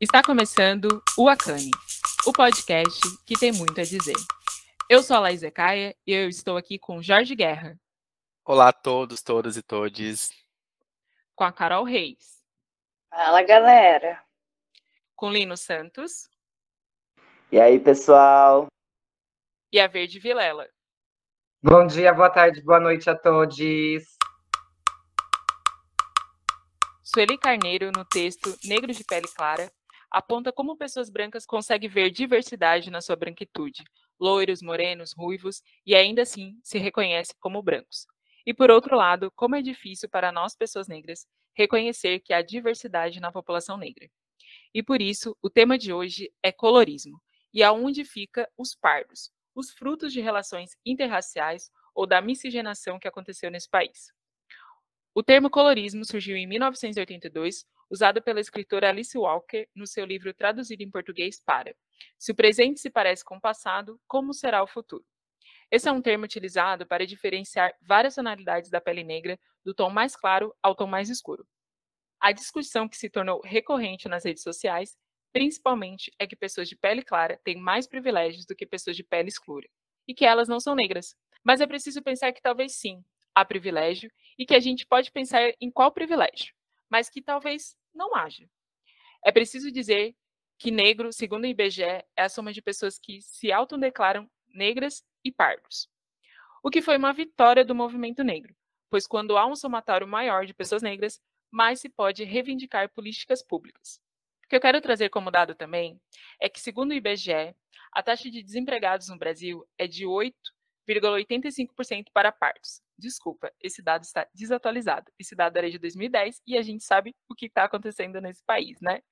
Está começando o Acane, o podcast que tem muito a dizer. Eu sou a Laís Ecaia e eu estou aqui com Jorge Guerra. Olá a todos, todas e todes. Com a Carol Reis. Fala, galera. Com Lino Santos. E aí, pessoal? E a Verde Vilela. Bom dia, boa tarde, boa noite a todos. Sueli Carneiro, no texto Negros de Pele Clara, aponta como pessoas brancas conseguem ver diversidade na sua branquitude, loiros, morenos, ruivos, e ainda assim se reconhecem como brancos. E por outro lado, como é difícil para nós, pessoas negras, reconhecer que há diversidade na população negra. E por isso, o tema de hoje é colorismo, e aonde fica os pardos, os frutos de relações interraciais ou da miscigenação que aconteceu nesse país. O termo colorismo surgiu em 1982 usado pela escritora Alice Walker no seu livro traduzido em português para Se o presente se parece com o passado, como será o futuro? Esse é um termo utilizado para diferenciar várias tonalidades da pele negra, do tom mais claro ao tom mais escuro. A discussão que se tornou recorrente nas redes sociais, principalmente, é que pessoas de pele clara têm mais privilégios do que pessoas de pele escura, e que elas não são negras. Mas é preciso pensar que talvez sim, há privilégio, e que a gente pode pensar em qual privilégio, mas que talvez não haja. É preciso dizer que negro, segundo o IBGE, é a soma de pessoas que se autodeclaram negras e pardos. O que foi uma vitória do movimento negro, pois quando há um somatório maior de pessoas negras, mais se pode reivindicar políticas públicas. O que eu quero trazer como dado também é que, segundo o IBGE, a taxa de desempregados no Brasil é de 8,85% para pardos, Desculpa, esse dado está desatualizado. Esse dado era de 2010 e a gente sabe o que está acontecendo nesse país, né?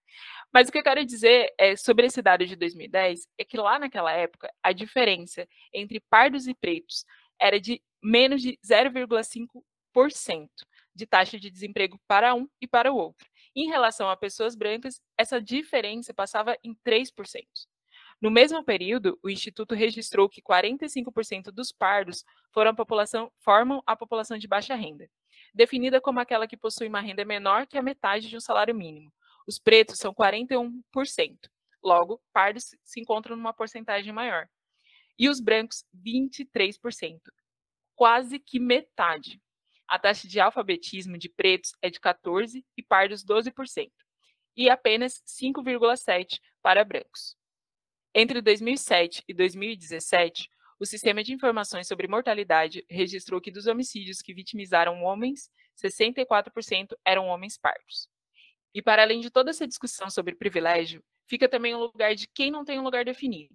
Mas o que eu quero dizer é, sobre esse dado de 2010 é que lá naquela época a diferença entre pardos e pretos era de menos de 0,5% de taxa de desemprego para um e para o outro. Em relação a pessoas brancas, essa diferença passava em 3%. No mesmo período, o Instituto registrou que 45% dos pardos a formam a população de baixa renda, definida como aquela que possui uma renda menor que a metade de um salário mínimo. Os pretos são 41%. Logo, pardos se encontram numa porcentagem maior. E os brancos, 23%. Quase que metade. A taxa de alfabetismo de pretos é de 14% e pardos 12%. E apenas 5,7% para brancos. Entre 2007 e 2017, o Sistema de Informações sobre Mortalidade registrou que dos homicídios que vitimizaram homens, 64% eram homens pardos. E para além de toda essa discussão sobre privilégio, fica também o lugar de quem não tem um lugar definido.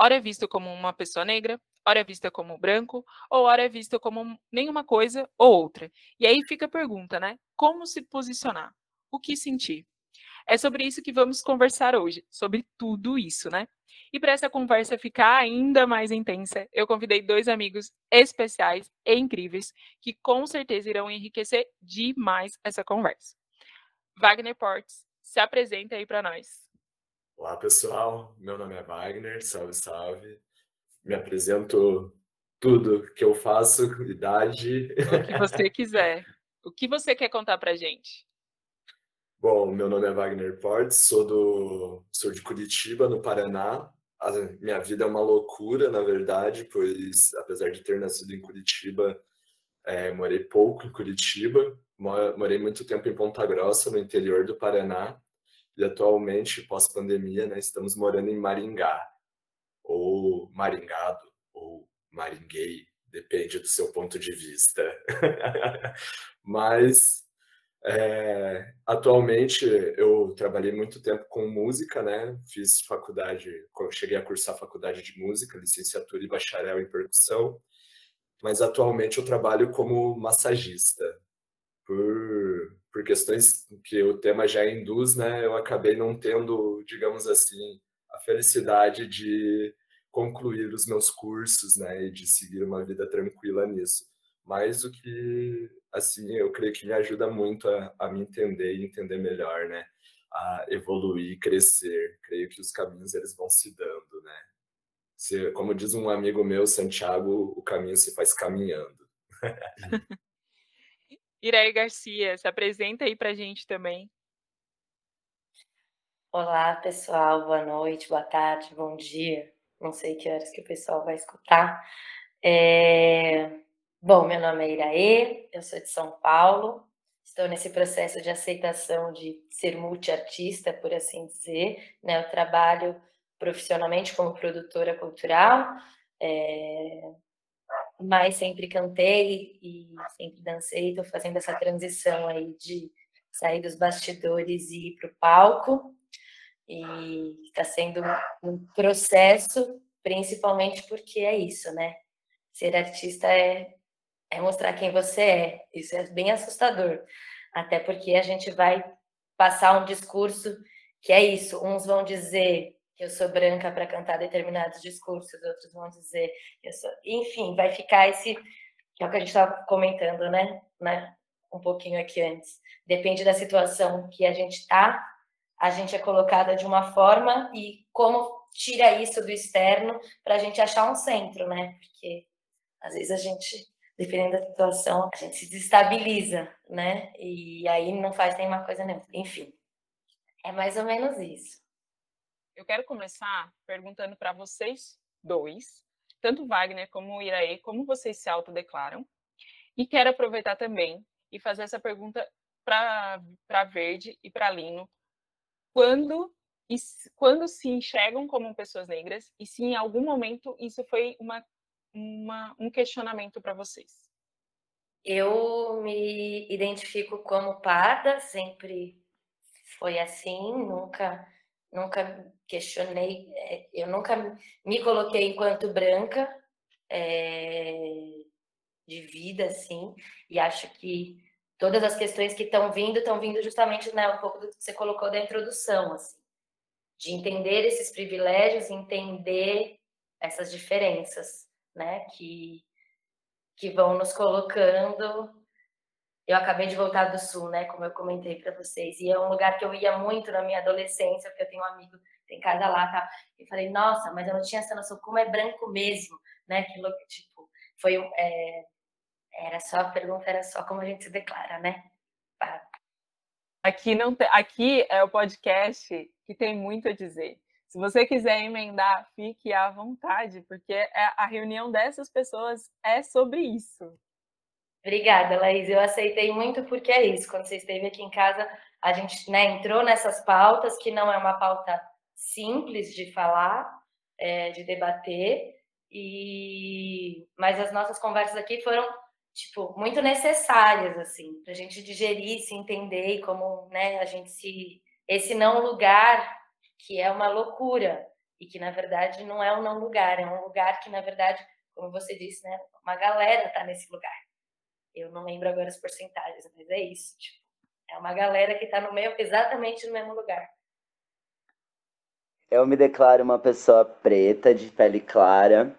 Ora é visto como uma pessoa negra, ora é vista como branco, ou ora é vista como nenhuma coisa ou outra. E aí fica a pergunta, né? Como se posicionar? O que sentir? É sobre isso que vamos conversar hoje, sobre tudo isso, né? E para essa conversa ficar ainda mais intensa, eu convidei dois amigos especiais e incríveis que com certeza irão enriquecer demais essa conversa. Wagner Portes, se apresenta aí para nós. Olá, pessoal. Meu nome é Wagner, salve, salve. Me apresento tudo que eu faço, idade. O que você quiser. O que você quer contar para gente? Bom, meu nome é Wagner Portes, sou do sou de Curitiba, no Paraná. A minha vida é uma loucura, na verdade, pois apesar de ter nascido em Curitiba, é, morei pouco em Curitiba, morei muito tempo em Ponta Grossa, no interior do Paraná, e atualmente, pós-pandemia, né, estamos morando em Maringá, ou Maringado, ou Maringuei, depende do seu ponto de vista. Mas é, atualmente eu trabalhei muito tempo com música, né? Fiz faculdade, cheguei a cursar faculdade de música, licenciatura e bacharel em percussão, mas atualmente eu trabalho como massagista. Por, por questões que o tema já induz, né? Eu acabei não tendo, digamos assim, a felicidade de concluir os meus cursos, né? E de seguir uma vida tranquila nisso. Mas o que assim, eu creio que me ajuda muito a, a me entender e entender melhor, né? A evoluir, crescer. Creio que os caminhos eles vão se dando, né? Se, como diz um amigo meu, Santiago, o caminho se faz caminhando. Irei Garcia, se apresenta aí pra gente também. Olá, pessoal. Boa noite, boa tarde, bom dia. Não sei que horas que o pessoal vai escutar. É... Bom, meu nome é Iraê, eu sou de São Paulo. Estou nesse processo de aceitação de ser multiartista, por assim dizer. Né? Eu trabalho profissionalmente como produtora cultural, é... mas sempre cantei e sempre dancei. Estou fazendo essa transição aí de sair dos bastidores e ir para o palco. E está sendo um processo, principalmente porque é isso, né? Ser artista é, é mostrar quem você é. Isso é bem assustador. Até porque a gente vai passar um discurso que é isso. Uns vão dizer que eu sou branca para cantar determinados discursos, outros vão dizer que eu sou. Enfim, vai ficar esse. Que é o que a gente estava comentando, né? né? Um pouquinho aqui antes. Depende da situação que a gente está, a gente é colocada de uma forma e como tira isso do externo para a gente achar um centro, né? Porque às vezes a gente, dependendo da situação, a gente se desestabiliza, né? E aí não faz nenhuma coisa nenhuma. Enfim, é mais ou menos isso. Eu quero começar perguntando para vocês dois, tanto Wagner como o Iraê, como vocês se autodeclaram. E quero aproveitar também e fazer essa pergunta para Verde e para Lino, quando, quando se enxergam como pessoas negras e se em algum momento isso foi uma, uma um questionamento para vocês. Eu me identifico como parda, sempre foi assim, nunca nunca questionei, é, eu nunca me coloquei enquanto branca é, de vida, assim, e acho que todas as questões que estão vindo, estão vindo justamente né, um pouco do que você colocou da introdução, assim, de entender esses privilégios, entender essas diferenças, né, que, que vão nos colocando. Eu acabei de voltar do Sul, né, como eu comentei para vocês, e é um lugar que eu ia muito na minha adolescência, porque eu tenho um amigo tem casa lá, tá? E falei, nossa, mas eu não tinha essa noção como é branco mesmo, né? Que tipo, foi é, era só a pergunta, era só como a gente se declara, né? Aqui não tem, aqui é o podcast que tem muito a dizer. Se você quiser emendar, fique à vontade, porque é, a reunião dessas pessoas é sobre isso. Obrigada, Laís. Eu aceitei muito porque é isso. Quando você esteve aqui em casa, a gente né, entrou nessas pautas, que não é uma pauta simples de falar, é, de debater, e mas as nossas conversas aqui foram tipo, muito necessárias, assim, para a gente digerir, se entender e como, né, a gente se... Esse não lugar que é uma loucura e que, na verdade, não é um não lugar, é um lugar que, na verdade, como você disse, né, uma galera tá nesse lugar. Eu não lembro agora as porcentagens, mas é isso, tipo, é uma galera que está no meio, exatamente no mesmo lugar. Eu me declaro uma pessoa preta, de pele clara,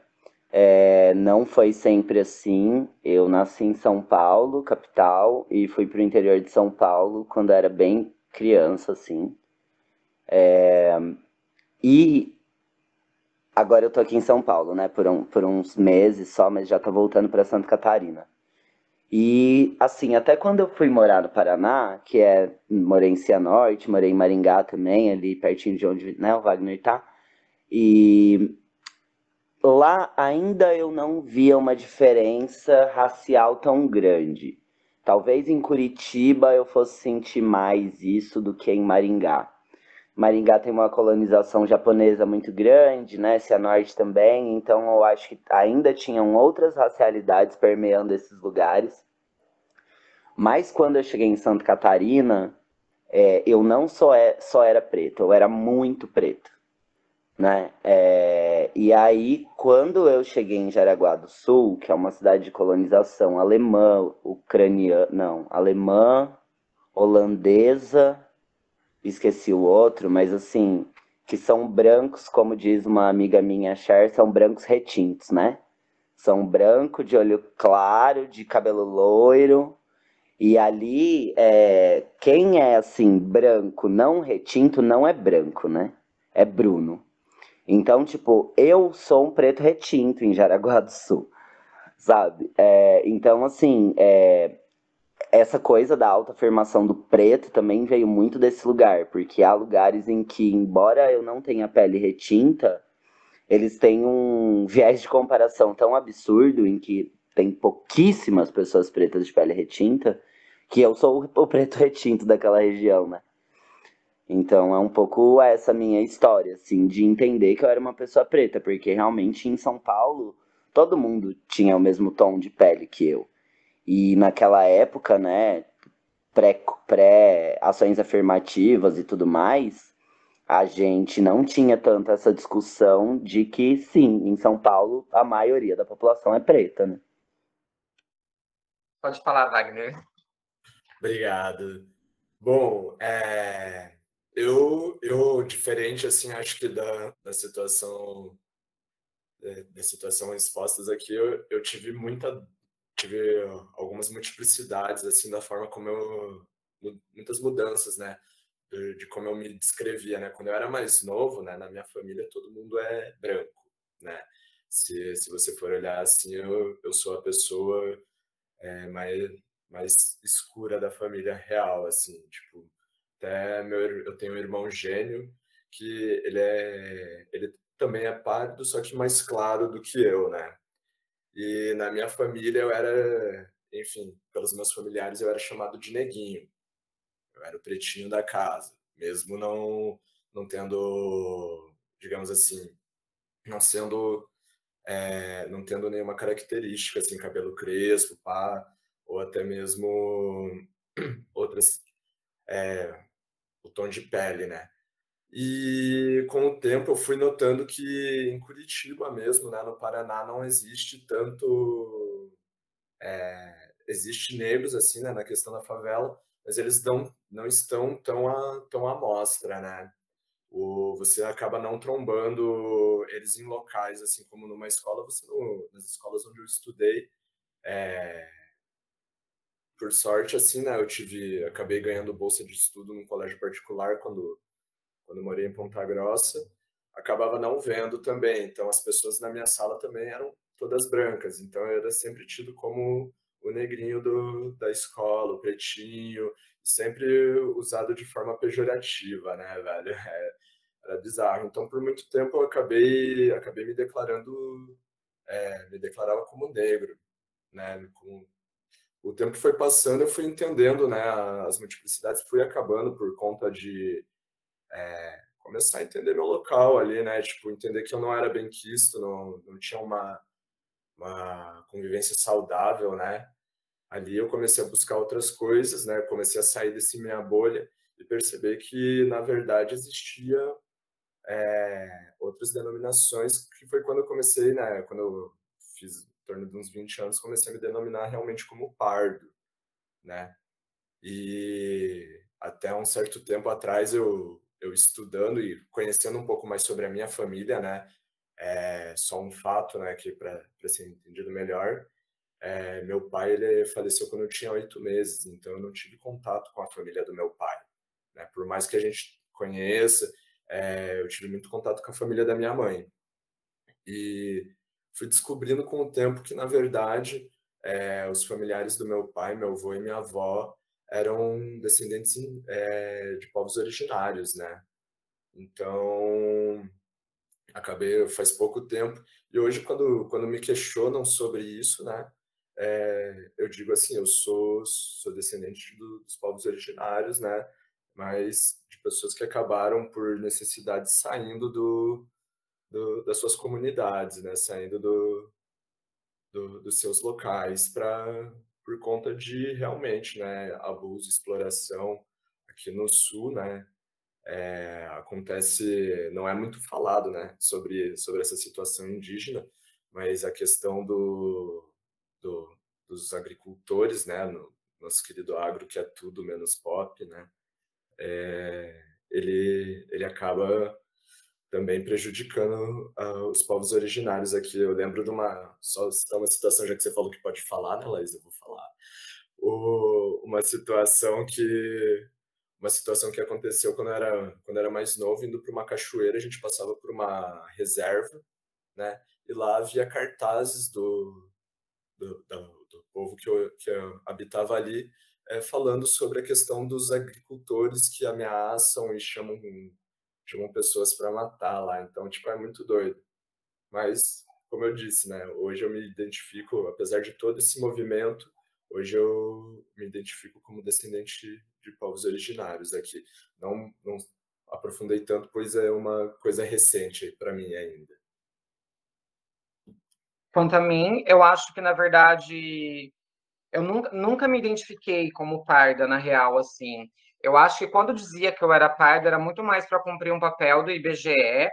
é, não foi sempre assim. Eu nasci em São Paulo, capital, e fui para o interior de São Paulo quando era bem criança, assim. É, e agora eu tô aqui em São Paulo, né, por, um, por uns meses só, mas já tô voltando para Santa Catarina. E, assim, até quando eu fui morar no Paraná, que é, morei em Cianorte, morei em Maringá também, ali pertinho de onde né, o Wagner tá, e lá ainda eu não via uma diferença racial tão grande. Talvez em Curitiba eu fosse sentir mais isso do que em Maringá. Maringá tem uma colonização japonesa muito grande, né? Cianorte também, então eu acho que ainda tinham outras racialidades permeando esses lugares. Mas quando eu cheguei em Santa Catarina, é, eu não só, é, só era preto, eu era muito preto né? É, e aí, quando eu cheguei em Jaraguá do Sul, que é uma cidade de colonização alemã, ucraniana, não, alemã, holandesa, esqueci o outro, mas assim, que são brancos, como diz uma amiga minha, Cher, são brancos retintos, né? São branco, de olho claro, de cabelo loiro. E ali, é, quem é assim, branco, não retinto, não é branco, né? É Bruno. Então, tipo, eu sou um preto retinto em Jaraguá do Sul, sabe? É, então, assim, é, essa coisa da autoafirmação do preto também veio muito desse lugar, porque há lugares em que, embora eu não tenha pele retinta, eles têm um viés de comparação tão absurdo em que tem pouquíssimas pessoas pretas de pele retinta, que eu sou o preto retinto daquela região, né? Então é um pouco essa minha história, assim, de entender que eu era uma pessoa preta, porque realmente em São Paulo todo mundo tinha o mesmo tom de pele que eu. E naquela época, né, pré-ações pré afirmativas e tudo mais, a gente não tinha tanto essa discussão de que, sim, em São Paulo a maioria da população é preta, né? Pode falar, Wagner. Obrigado. Bom, é, eu, eu, diferente, assim, acho que da, da situação é, da situação expostas aqui, eu, eu tive muita tive algumas multiplicidades assim da forma como eu muitas mudanças, né, de, de, como eu me descrevia, né? Quando eu era mais novo, né, na minha família todo mundo é branco, né? Se, se você for olhar assim, eu, eu sou a pessoa é, mais mais escura da família real, assim, tipo, até meu, eu tenho um irmão gênio que ele é ele também é pardo, só que mais claro do que eu, né? E na minha família eu era, enfim, pelos meus familiares eu era chamado de neguinho. Eu era o pretinho da casa, mesmo não não tendo, digamos assim, não sendo é, não tendo nenhuma característica assim, cabelo crespo, pá, ou até mesmo outras é, o tom de pele, né? E com o tempo eu fui notando que em Curitiba mesmo, né, no Paraná, não existe tanto. É, existe negros assim, né, na questão da favela, mas eles não, não estão tão à, tão mostra, né? O, você acaba não trombando eles em locais, assim como numa escola, você no, nas escolas onde eu estudei, é, por sorte, assim, né, eu tive, acabei ganhando bolsa de estudo num colégio particular quando quando eu morei em Ponta Grossa, acabava não vendo também. Então, as pessoas na minha sala também eram todas brancas. Então, eu era sempre tido como o negrinho do, da escola, o pretinho, sempre usado de forma pejorativa, né, velho? É, era bizarro. Então, por muito tempo, eu acabei, acabei me declarando, é, me declarava como negro, né? Com, o tempo foi passando, eu fui entendendo, né, as multiplicidades, fui acabando por conta de é, começar a entender meu local ali, né? Tipo, entender que eu não era bem quisto, não, não tinha uma, uma convivência saudável, né? Ali eu comecei a buscar outras coisas, né? Comecei a sair desse minha bolha e perceber que, na verdade, existia é, outras denominações, que foi quando eu comecei, né? Quando eu fiz em torno de uns 20 anos, comecei a me denominar realmente como pardo, né? E até um certo tempo atrás eu eu estudando e conhecendo um pouco mais sobre a minha família, né? É só um fato, né, que para ser entendido melhor, é, meu pai ele faleceu quando eu tinha oito meses, então eu não tive contato com a família do meu pai. Né? Por mais que a gente conheça, é, eu tive muito contato com a família da minha mãe. E fui descobrindo com o tempo que, na verdade, é, os familiares do meu pai, meu avô e minha avó, eram descendentes é, de povos originários, né? Então, acabei faz pouco tempo e hoje quando quando me questionam sobre isso, né? É, eu digo assim, eu sou sou descendente do, dos povos originários, né? Mas de pessoas que acabaram por necessidade saindo do, do das suas comunidades, né? Saindo do, do dos seus locais para por conta de realmente, né, abuso, exploração aqui no sul, né, é, acontece, não é muito falado, né, sobre sobre essa situação indígena, mas a questão do, do dos agricultores, né, no nosso querido agro que é tudo menos pop, né, é, ele ele acaba também prejudicando uh, os povos originários aqui. Eu lembro de uma só uma situação já que você falou que pode falar, né, Laís? Eu vou falar. O, uma situação que uma situação que aconteceu quando eu era quando eu era mais novo, indo para uma cachoeira, a gente passava por uma reserva, né? E lá havia cartazes do do, do, do povo que, eu, que eu habitava ali é, falando sobre a questão dos agricultores que ameaçam e chamam, chamam pessoas para matar lá. Então, tipo, é muito doido. Mas, como eu disse, né, hoje eu me identifico, apesar de todo esse movimento, hoje eu me identifico como descendente de povos originários aqui. Não, não aprofundei tanto, pois é uma coisa recente para mim ainda. Quanto a mim, eu acho que, na verdade, eu nunca, nunca me identifiquei como parda, na real, assim. Eu acho que quando dizia que eu era parda, era muito mais para cumprir um papel do IBGE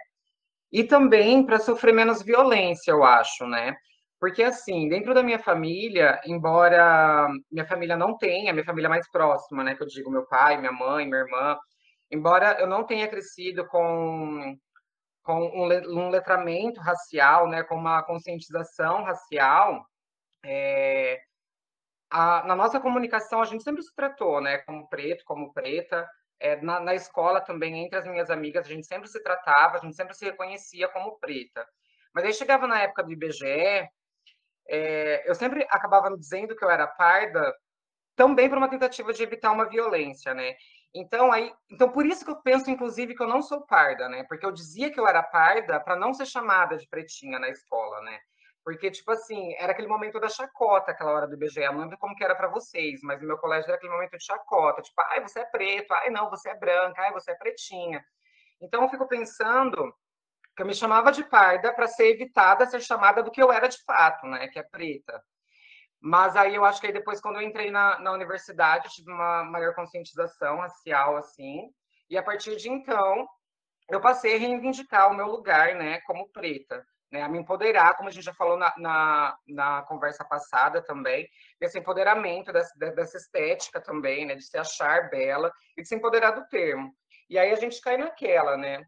e também para sofrer menos violência, eu acho, né? Porque, assim, dentro da minha família, embora minha família não tenha, minha família mais próxima, né, que eu digo meu pai, minha mãe, minha irmã, embora eu não tenha crescido com com um, letramento racial, né, com uma conscientização racial, é, a, na nossa comunicação a gente sempre se tratou, né, como preto, como preta. É, na, na, escola também, entre as minhas amigas, a gente sempre se tratava, a gente sempre se reconhecia como preta. Mas aí chegava na época do IBGE, é, eu sempre acabava me dizendo que eu era parda, também por uma tentativa de evitar uma violência, né? Então, aí, então por isso que eu penso, inclusive, que eu não sou parda, né? Porque eu dizia que eu era parda para não ser chamada de pretinha na escola, né? Porque, tipo assim, era aquele momento da chacota, aquela hora do IBGE. Eu não lembro como que era para vocês, mas no meu colégio era aquele momento de chacota. Tipo, ai, você é preto, ai, não, você é branca, ai, você é pretinha. Então, eu fico pensando que eu me chamava de parda para ser evitada ser chamada do que eu era de fato, né? Que é preta. Mas aí eu acho que aí depois, quando eu entrei na, na universidade, eu tive uma maior conscientização racial, assim, e a partir de então, eu passei a reivindicar o meu lugar, né, como preta, né, a me empoderar, como a gente já falou na, na, na conversa passada também, desse empoderamento, dessa, dessa estética também, né, de se achar bela e de se empoderar do termo. E aí a gente cai naquela, né,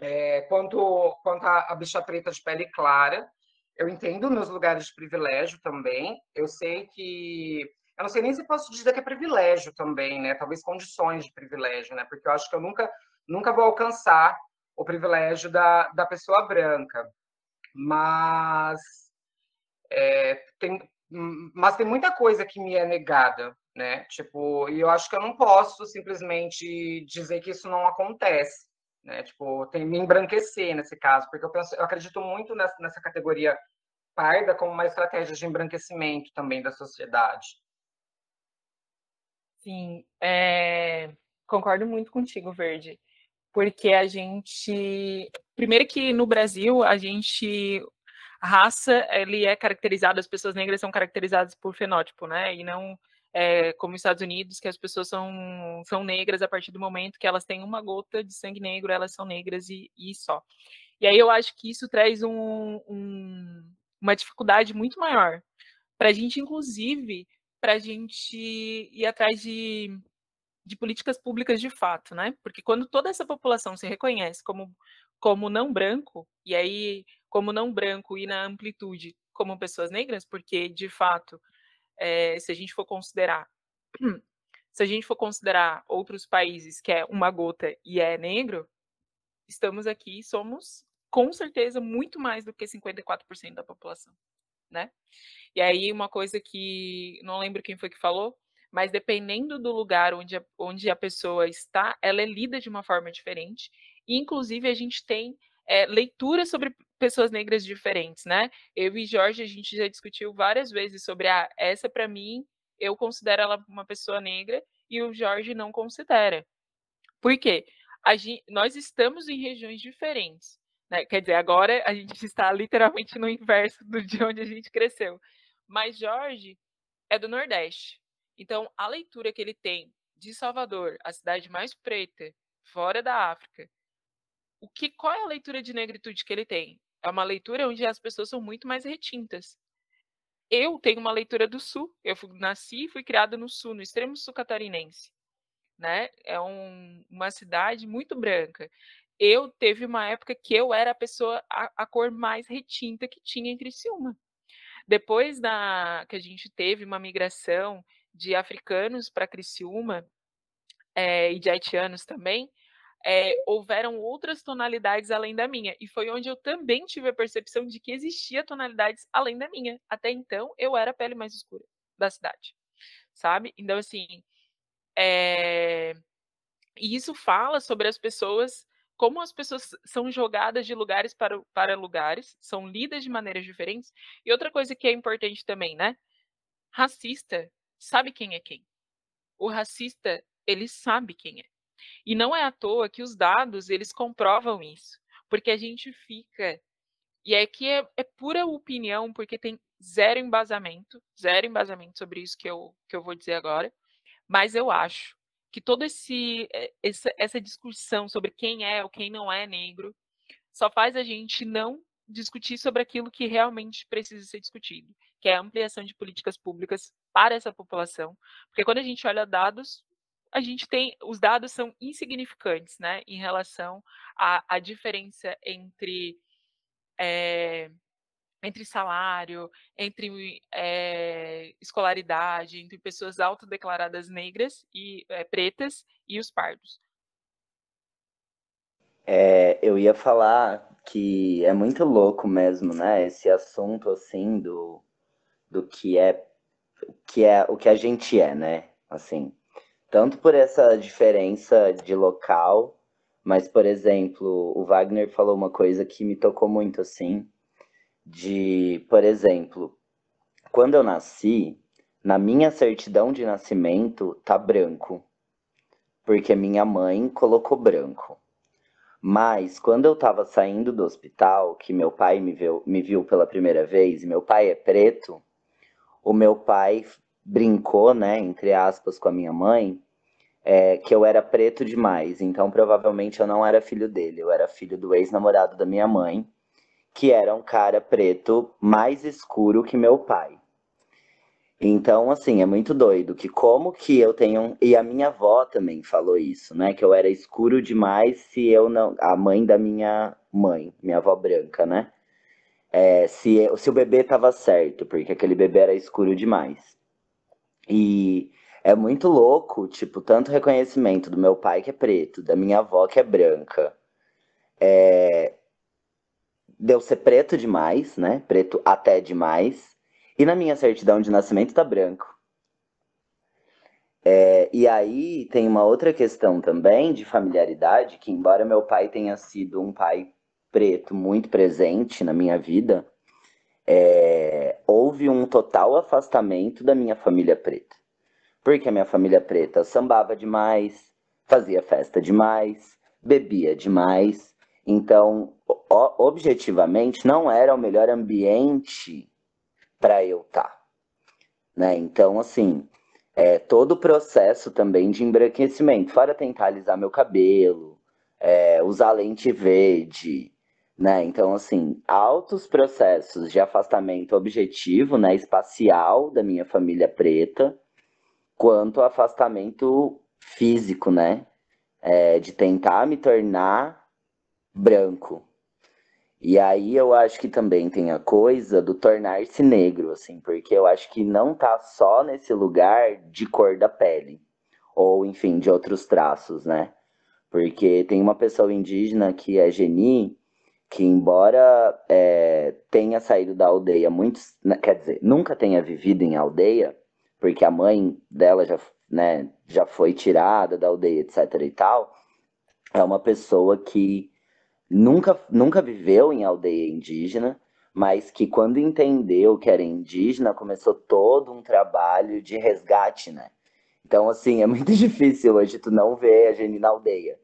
é, quanto, quanto a, a bicha preta de pele clara, eu entendo meus lugares de privilégio também. Eu sei que. Eu não sei nem se posso dizer que é privilégio também, né? Talvez condições de privilégio, né? Porque eu acho que eu nunca, nunca vou alcançar o privilégio da, da pessoa branca. Mas. É, tem, mas tem muita coisa que me é negada, né? Tipo, e eu acho que eu não posso simplesmente dizer que isso não acontece né? Tipo, tem me embranquecer nesse caso, porque eu penso, eu acredito muito nessa, nessa categoria parda como uma estratégia de embranquecimento também da sociedade. Sim, é... concordo muito contigo, Verde, porque a gente, primeiro que no Brasil a gente a raça ele é caracterizada, as pessoas negras são caracterizadas por fenótipo, né? E não é, como os Estados Unidos, que as pessoas são, são negras a partir do momento que elas têm uma gota de sangue negro, elas são negras e, e só. E aí eu acho que isso traz um, um, uma dificuldade muito maior para a gente, inclusive, para a gente ir atrás de, de políticas públicas de fato, né? Porque quando toda essa população se reconhece como, como não branco, e aí como não branco e na amplitude como pessoas negras, porque de fato é, se a gente for considerar se a gente for considerar outros países que é uma gota e é negro, estamos aqui, somos com certeza muito mais do que 54% da população, né? E aí uma coisa que não lembro quem foi que falou, mas dependendo do lugar onde a, onde a pessoa está, ela é lida de uma forma diferente. E, inclusive, a gente tem é, leituras sobre pessoas negras diferentes, né? Eu e Jorge, a gente já discutiu várias vezes sobre ah, essa para mim, eu considero ela uma pessoa negra e o Jorge não considera. Por quê? Gente, nós estamos em regiões diferentes. Né? Quer dizer, agora a gente está literalmente no inverso do de onde a gente cresceu. Mas Jorge é do Nordeste. Então, a leitura que ele tem de Salvador, a cidade mais preta, fora da África, o que qual é a leitura de negritude que ele tem? É uma leitura onde as pessoas são muito mais retintas. Eu tenho uma leitura do Sul. Eu fui, nasci e fui criada no Sul, no extremo sul catarinense. Né? É um, uma cidade muito branca. Eu teve uma época que eu era a pessoa, a, a cor mais retinta que tinha em Criciúma. Depois da que a gente teve uma migração de africanos para Criciúma é, e de haitianos também, é, houveram outras tonalidades além da minha. E foi onde eu também tive a percepção de que existia tonalidades além da minha. Até então, eu era a pele mais escura da cidade. sabe? Então, assim, é... e isso fala sobre as pessoas, como as pessoas são jogadas de lugares para, para lugares, são lidas de maneiras diferentes. E outra coisa que é importante também, né? Racista sabe quem é quem. O racista, ele sabe quem é. E não é à toa que os dados, eles comprovam isso. Porque a gente fica. E aqui é, é pura opinião, porque tem zero embasamento, zero embasamento sobre isso que eu, que eu vou dizer agora. Mas eu acho que toda eh, essa, essa discussão sobre quem é ou quem não é negro só faz a gente não discutir sobre aquilo que realmente precisa ser discutido, que é a ampliação de políticas públicas para essa população. Porque quando a gente olha dados, a gente tem os dados são insignificantes, né, em relação à, diferença entre é, entre salário, entre é, escolaridade, entre pessoas autodeclaradas negras e é, pretas e os pardos. É, eu ia falar que é muito louco mesmo, né? Esse assunto assim do, do que é que é o que a gente é, né? Assim, tanto por essa diferença de local, mas por exemplo, o Wagner falou uma coisa que me tocou muito assim, de, por exemplo, quando eu nasci, na minha certidão de nascimento tá branco, porque minha mãe colocou branco. Mas quando eu estava saindo do hospital, que meu pai me viu, me viu pela primeira vez, e meu pai é preto, o meu pai brincou, né, entre aspas, com a minha mãe, é, que eu era preto demais. Então provavelmente eu não era filho dele, eu era filho do ex-namorado da minha mãe que era um cara preto mais escuro que meu pai. Então, assim, é muito doido que como que eu tenho. E a minha avó também falou isso, né? Que eu era escuro demais se eu não. A mãe da minha mãe, minha avó branca, né? É, se, eu, se o bebê tava certo, porque aquele bebê era escuro demais. E é muito louco, tipo, tanto reconhecimento do meu pai que é preto, da minha avó que é branca. É, deu ser preto demais, né? Preto até demais. E na minha certidão de nascimento tá branco. É, e aí tem uma outra questão também de familiaridade, que embora meu pai tenha sido um pai preto muito presente na minha vida, é, houve um total afastamento da minha família preta. Porque a minha família preta sambava demais, fazia festa demais, bebia demais, então, objetivamente, não era o melhor ambiente para eu estar. Tá, né? Então, assim, é, todo o processo também de embranquecimento, fora tentar alisar meu cabelo, é, usar lente verde, né? Então, assim, altos processos de afastamento objetivo, né, espacial da minha família preta, quanto afastamento físico, né? É, de tentar me tornar branco. E aí eu acho que também tem a coisa do tornar-se negro, assim, porque eu acho que não tá só nesse lugar de cor da pele, ou enfim, de outros traços, né? Porque tem uma pessoa indígena que é Geni, que embora é, tenha saído da aldeia muitos, né, quer dizer, nunca tenha vivido em aldeia, porque a mãe dela já, né, já foi tirada da aldeia, etc e tal, é uma pessoa que nunca, nunca viveu em aldeia indígena, mas que quando entendeu que era indígena, começou todo um trabalho de resgate, né? Então, assim, é muito difícil hoje tu não ver a Geni na aldeia,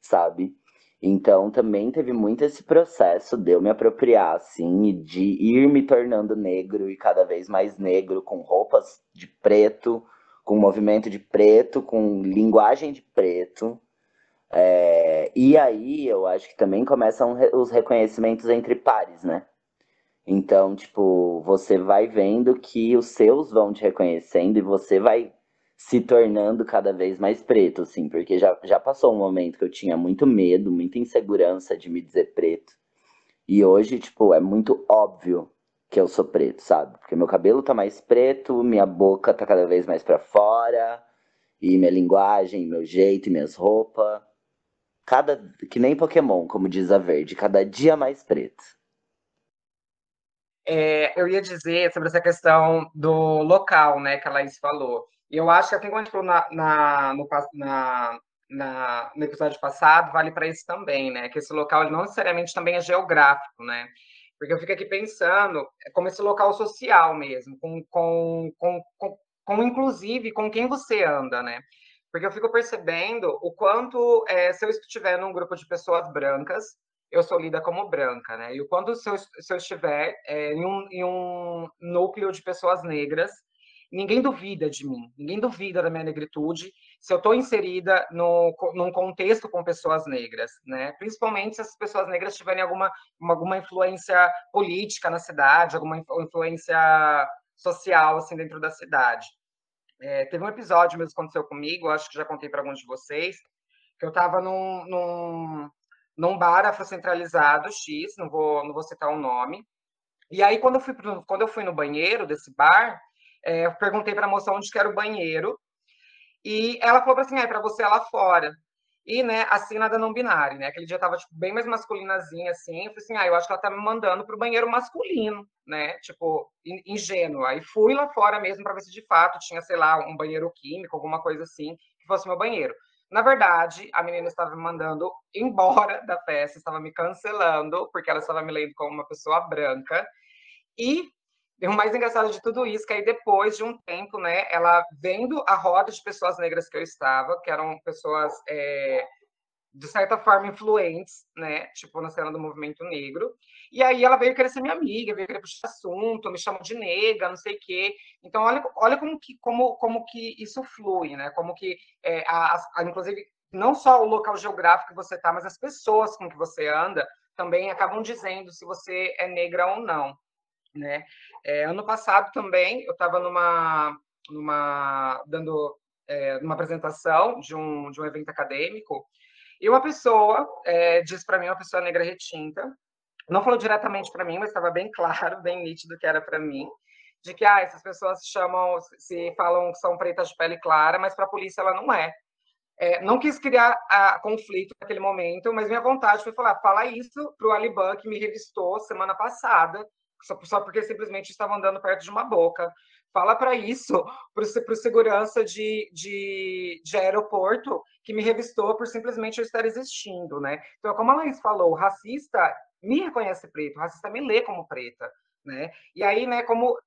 sabe? Então, também teve muito esse processo de eu me apropriar, assim, de ir me tornando negro e cada vez mais negro, com roupas de preto, com movimento de preto, com linguagem de preto, é, e aí eu acho que também começam os reconhecimentos entre pares, né? Então, tipo, você vai vendo que os seus vão te reconhecendo e você vai se tornando cada vez mais preto, assim, porque já, já passou um momento que eu tinha muito medo, muita insegurança de me dizer preto. E hoje, tipo, é muito óbvio que eu sou preto, sabe? Porque meu cabelo tá mais preto, minha boca tá cada vez mais para fora, e minha linguagem, meu jeito, minhas roupas cada que nem Pokémon, como diz a Verde, cada dia mais preto. É, eu ia dizer sobre essa questão do local, né, que a Laís falou. E eu acho que, assim como a gente falou na, na, no, na, na, no episódio passado, vale para isso também, né? Que esse local não necessariamente também é geográfico, né? Porque eu fico aqui pensando é como esse local social mesmo, com, com, com, com, com inclusive com quem você anda, né? Porque eu fico percebendo o quanto, é, se eu estiver num grupo de pessoas brancas, eu sou lida como branca, né? E o quanto, se eu, se eu estiver é, em, um, em um núcleo de pessoas negras, ninguém duvida de mim, ninguém duvida da minha negritude se eu estou inserida no, num contexto com pessoas negras, né? Principalmente se as pessoas negras tiverem alguma, alguma influência política na cidade, alguma influência social assim dentro da cidade. É, teve um episódio mesmo que aconteceu comigo, acho que já contei para alguns de vocês, que eu estava num, num, num bar afrocentralizado X, não vou, não vou citar o nome. E aí, quando eu fui, quando eu fui no banheiro desse bar, é, eu perguntei para a moça onde que era o banheiro, e ela falou assim, ah, é para você lá fora. E, né, assim, nada não binário, né? Aquele dia tava, tipo, bem mais masculinazinha, assim. Eu falei assim, ah, eu acho que ela tá me mandando pro banheiro masculino, né? Tipo, ingênua. E fui lá fora mesmo para ver se de fato tinha, sei lá, um banheiro químico, alguma coisa assim, que fosse meu banheiro. Na verdade, a menina estava me mandando embora da festa, estava me cancelando, porque ela estava me lendo como uma pessoa branca. E e o mais engraçado de tudo isso, que aí depois de um tempo, né, ela vendo a roda de pessoas negras que eu estava, que eram pessoas, é, de certa forma, influentes, né, tipo, na cena do movimento negro, e aí ela veio querer ser minha amiga, veio querer puxar assunto, me chamou de nega, não sei o quê. Então, olha, olha como, que, como, como que isso flui, né, como que, é, a, a, inclusive, não só o local geográfico que você está, mas as pessoas com que você anda também acabam dizendo se você é negra ou não né? É, ano passado também eu estava numa, numa dando é, uma apresentação de um, de um evento acadêmico e uma pessoa é, disse para mim, uma pessoa negra retinta, não falou diretamente para mim, mas estava bem claro, bem nítido que era para mim, de que ah, essas pessoas chamam, se falam que são pretas de pele clara, mas para a polícia ela não é. É, não quis criar a, conflito naquele momento, mas minha vontade foi falar, fala isso para o Aliban, que me revistou semana passada, só, porque simplesmente estava andando perto de uma boca. Fala para isso, para o segurança de, de, de, aeroporto que me revistou por simplesmente eu estar existindo, né? Então, como a Laís falou, o racista me reconhece preto, o racista me lê como preta, né? E aí, né, como...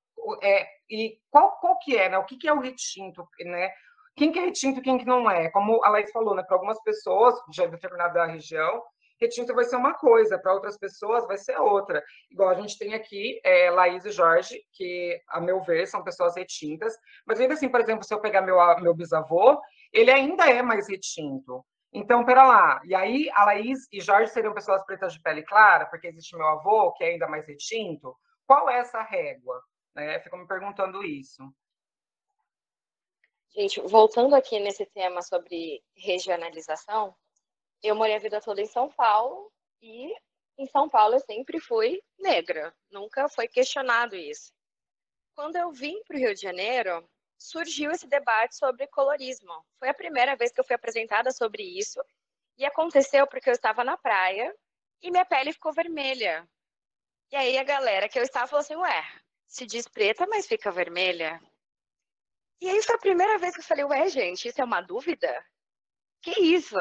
É, e qual, qual que é, né? O que, que é o retinto, né? Quem que é retinto quem que não é? Como a Laís falou, né? Para algumas pessoas de determinada região, retinto vai ser uma coisa, para outras pessoas vai ser outra. Igual a gente tem aqui é, Laís e Jorge, que, a meu ver, são pessoas retintas, mas ainda assim, por exemplo, se eu pegar meu, meu bisavô, ele ainda é mais retinto. Então, pera lá. E aí, a Laís e Jorge seriam pessoas pretas de pele clara, porque existe meu avô, que é ainda mais retinto? Qual é essa régua? Fico me perguntando isso. Gente, voltando aqui nesse tema sobre regionalização, eu morei a vida toda em São Paulo e em São Paulo eu sempre fui negra, nunca foi questionado isso. Quando eu vim para o Rio de Janeiro, surgiu esse debate sobre colorismo. Foi a primeira vez que eu fui apresentada sobre isso e aconteceu porque eu estava na praia e minha pele ficou vermelha. E aí a galera que eu estava falou assim: Ué, se diz preta, mas fica vermelha. E aí foi a primeira vez que eu falei: Ué, gente, isso é uma dúvida? Que isso?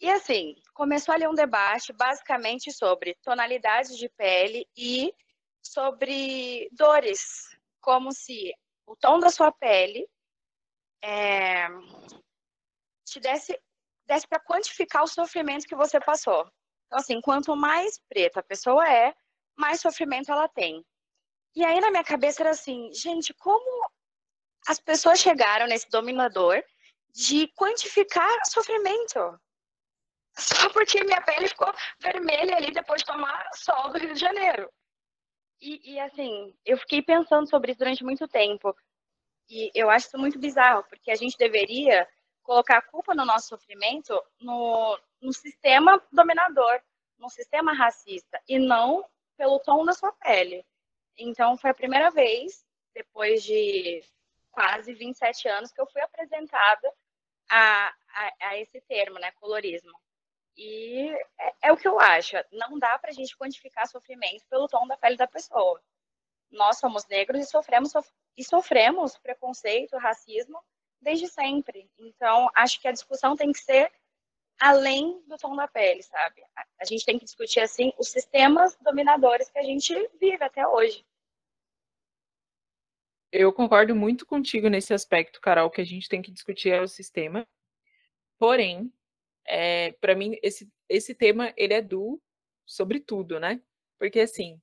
E assim, começou ali um debate basicamente sobre tonalidades de pele e sobre dores, como se o tom da sua pele é, te desse, desse para quantificar o sofrimento que você passou. Então, assim, quanto mais preta a pessoa é, mais sofrimento ela tem. E aí na minha cabeça era assim, gente, como as pessoas chegaram nesse dominador de quantificar sofrimento? Só porque minha pele ficou vermelha ali depois de tomar sol do Rio de Janeiro. E, e, assim, eu fiquei pensando sobre isso durante muito tempo. E eu acho isso muito bizarro, porque a gente deveria colocar a culpa no nosso sofrimento no, no sistema dominador, no sistema racista, e não pelo tom da sua pele. Então, foi a primeira vez, depois de quase 27 anos, que eu fui apresentada a, a, a esse termo, né, colorismo. E é, é, o que eu acho. Não dá para a gente quantificar sofrimento pelo tom da pele da pessoa. nós somos negros e sofremos, e sofremos preconceito, racismo desde sempre. Então, acho que a discussão tem que ser além do tom da pele, sabe? A gente tem que discutir, assim, os sistemas dominadores que a gente vive até hoje. Eu concordo muito contigo nesse aspecto, Carol, que a gente tem que discutir é o sistema. Porém, é, para mim, esse, esse tema, ele é do sobre tudo, né? Porque, assim,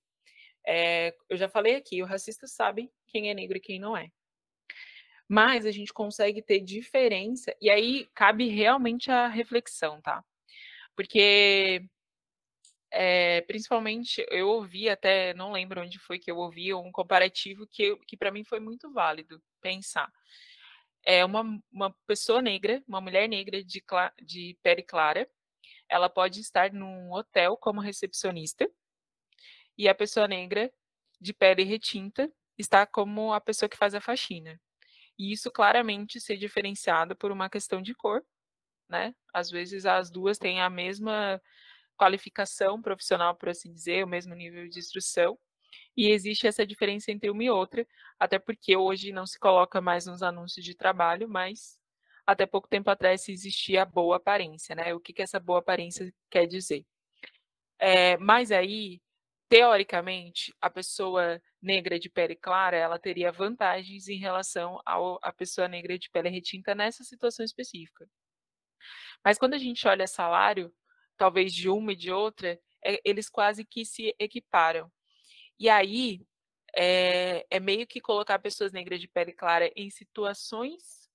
é, eu já falei aqui, o racista sabe quem é negro e quem não é. Mas a gente consegue ter diferença, e aí cabe realmente a reflexão, tá? Porque, é, principalmente, eu ouvi até, não lembro onde foi que eu ouvi, um comparativo que, que para mim foi muito válido pensar. É uma, uma pessoa negra, uma mulher negra de, de pele clara, ela pode estar num hotel como recepcionista, e a pessoa negra de pele retinta está como a pessoa que faz a faxina. E isso claramente ser diferenciado por uma questão de cor, né? Às vezes as duas têm a mesma qualificação profissional, por assim dizer, o mesmo nível de instrução, e existe essa diferença entre uma e outra, até porque hoje não se coloca mais nos anúncios de trabalho, mas até pouco tempo atrás existia a boa aparência, né? O que, que essa boa aparência quer dizer? É, mas aí teoricamente, a pessoa negra de pele clara, ela teria vantagens em relação à pessoa negra de pele retinta nessa situação específica. Mas quando a gente olha salário, talvez de uma e de outra, é, eles quase que se equiparam. E aí, é, é meio que colocar pessoas negras de pele clara em situações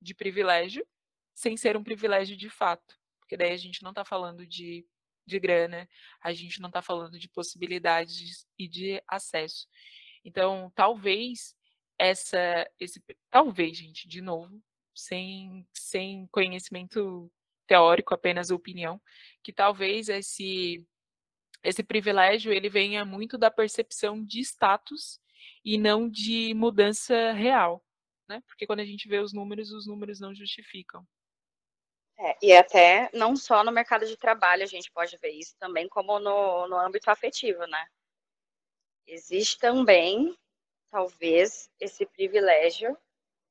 de privilégio, sem ser um privilégio de fato. Porque daí a gente não está falando de de grana, a gente não está falando de possibilidades e de acesso. Então, talvez essa, esse, talvez, gente, de novo, sem, sem conhecimento teórico, apenas opinião, que talvez esse esse privilégio ele venha muito da percepção de status e não de mudança real, né? Porque quando a gente vê os números, os números não justificam. É, e até não só no mercado de trabalho a gente pode ver isso, também como no, no âmbito afetivo, né? Existe também, talvez, esse privilégio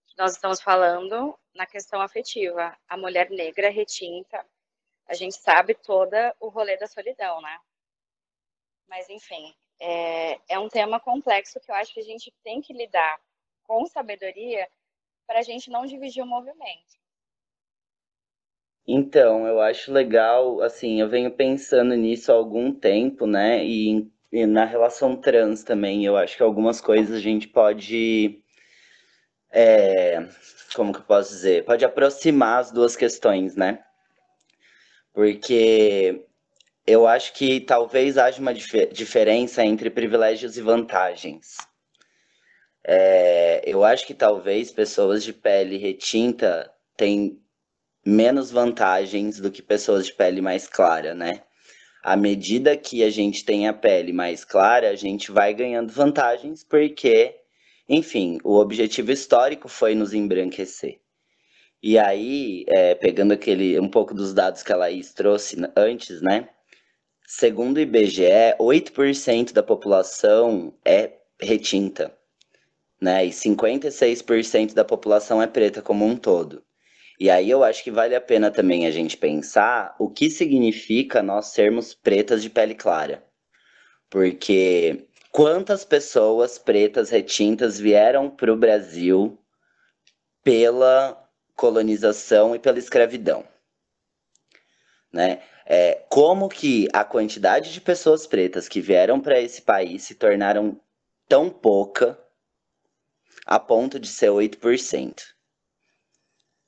que nós estamos falando na questão afetiva. A mulher negra retinta, a gente sabe toda o rolê da solidão, né? Mas, enfim, é, é um tema complexo que eu acho que a gente tem que lidar com sabedoria para a gente não dividir o movimento. Então, eu acho legal, assim, eu venho pensando nisso há algum tempo, né? E, e na relação trans também, eu acho que algumas coisas a gente pode. É, como que eu posso dizer? Pode aproximar as duas questões, né? Porque eu acho que talvez haja uma dif diferença entre privilégios e vantagens. É, eu acho que talvez pessoas de pele retinta têm menos vantagens do que pessoas de pele mais clara, né? À medida que a gente tem a pele mais clara, a gente vai ganhando vantagens porque, enfim, o objetivo histórico foi nos embranquecer. E aí, é, pegando aquele um pouco dos dados que a Laís trouxe antes, né? Segundo o IBGE, 8% da população é retinta, né? E 56% da população é preta como um todo. E aí eu acho que vale a pena também a gente pensar o que significa nós sermos pretas de pele clara. Porque quantas pessoas pretas retintas vieram para o Brasil pela colonização e pela escravidão? Né? É, como que a quantidade de pessoas pretas que vieram para esse país se tornaram tão pouca a ponto de ser 8%?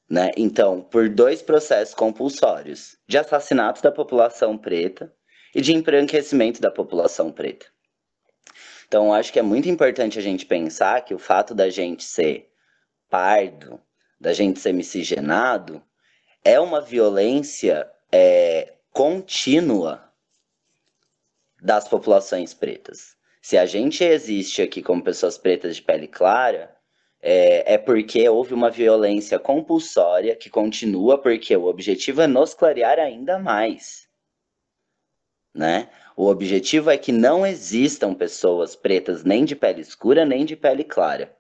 Né? Então, por dois processos compulsórios de assassinato da população preta e de embranquecimento da população preta. Então, acho que é muito importante a gente pensar que o fato da gente ser pardo, da gente ser miscigenado, é uma violência é, contínua das populações pretas. Se a gente existe aqui como pessoas pretas de pele clara, é, é porque houve uma violência compulsória que continua, porque o objetivo é nos clarear ainda mais. né? O objetivo é que não existam pessoas pretas nem de pele escura nem de pele clara.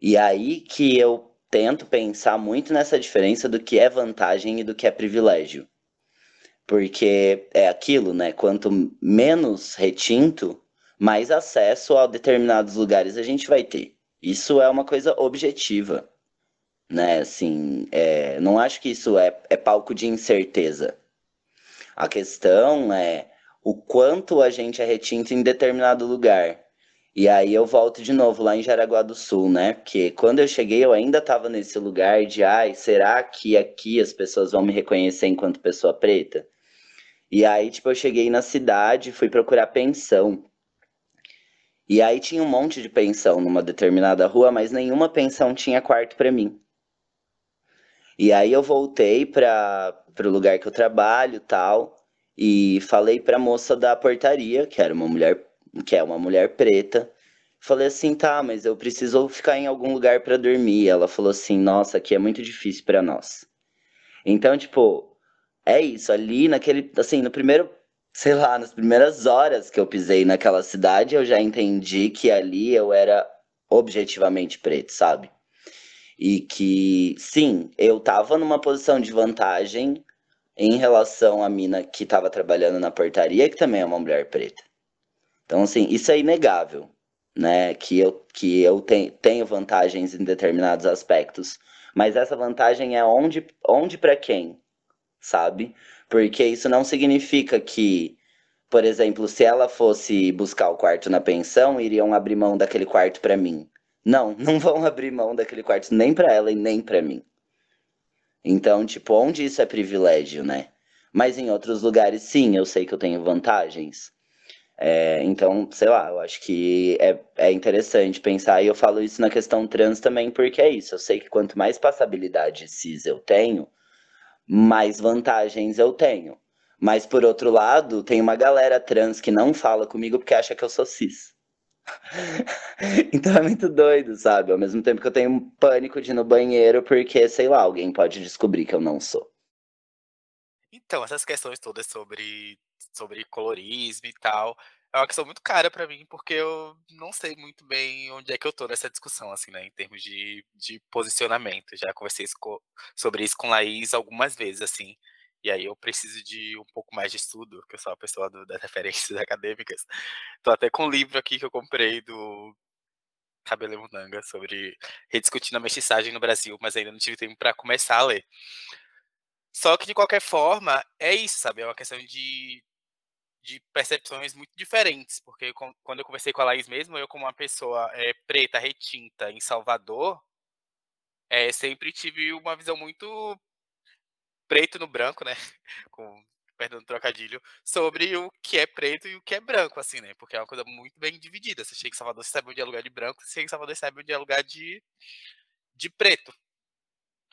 E aí que eu tento pensar muito nessa diferença do que é vantagem e do que é privilégio. Porque é aquilo, né? Quanto menos retinto, mais acesso a determinados lugares a gente vai ter. Isso é uma coisa objetiva, né? Assim, é, não acho que isso é, é palco de incerteza. A questão é o quanto a gente é retinto em determinado lugar. E aí eu volto de novo lá em Jaraguá do Sul, né? Porque quando eu cheguei eu ainda estava nesse lugar de, ai, será que aqui as pessoas vão me reconhecer enquanto pessoa preta? E aí, tipo, eu cheguei na cidade, fui procurar pensão. E aí tinha um monte de pensão numa determinada rua, mas nenhuma pensão tinha quarto para mim. E aí eu voltei para o lugar que eu trabalho, tal, e falei para a moça da portaria, que era uma mulher, que é uma mulher preta, falei assim, tá, mas eu preciso ficar em algum lugar para dormir. Ela falou assim, nossa, aqui é muito difícil para nós. Então, tipo, é isso, ali naquele, assim, no primeiro sei lá, nas primeiras horas que eu pisei naquela cidade, eu já entendi que ali eu era objetivamente preto, sabe? E que, sim, eu tava numa posição de vantagem em relação à mina que tava trabalhando na portaria, que também é uma mulher preta. Então, assim, isso é inegável, né? Que eu, que eu te, tenho vantagens em determinados aspectos. Mas essa vantagem é onde, onde para quem, sabe? Porque isso não significa que, por exemplo, se ela fosse buscar o quarto na pensão, iriam abrir mão daquele quarto para mim. Não, não vão abrir mão daquele quarto nem para ela e nem para mim. Então, tipo, onde isso é privilégio, né? Mas em outros lugares, sim, eu sei que eu tenho vantagens. É, então, sei lá, eu acho que é, é interessante pensar, e eu falo isso na questão trans também, porque é isso. Eu sei que quanto mais passabilidade cis eu tenho, mais vantagens eu tenho. Mas por outro lado, tem uma galera trans que não fala comigo porque acha que eu sou cis. então é muito doido, sabe? Ao mesmo tempo que eu tenho pânico de ir no banheiro porque, sei lá, alguém pode descobrir que eu não sou. Então, essas questões todas sobre, sobre colorismo e tal, é uma questão muito cara para mim, porque eu não sei muito bem onde é que eu tô nessa discussão, assim, né, em termos de, de posicionamento. Já conversei isso sobre isso com Laís algumas vezes, assim, e aí eu preciso de um pouco mais de estudo, porque eu sou uma pessoa do, das referências acadêmicas. Tô até com um livro aqui que eu comprei do Cabelo Munanga sobre rediscutindo a mestiçagem no Brasil, mas ainda não tive tempo para começar a ler. Só que, de qualquer forma, é isso, sabe? É uma questão de, de percepções muito diferentes, porque quando eu conversei com a Laís mesmo, eu como uma pessoa é, preta, retinta, em Salvador, é, sempre tive uma visão muito preto no branco, né, com perdão trocadilho, sobre o que é preto e o que é branco, assim, né, porque é uma coisa muito bem dividida, você chega em Salvador, você sabe onde é lugar de branco, você chega em Salvador, você sabe onde é lugar de, de preto.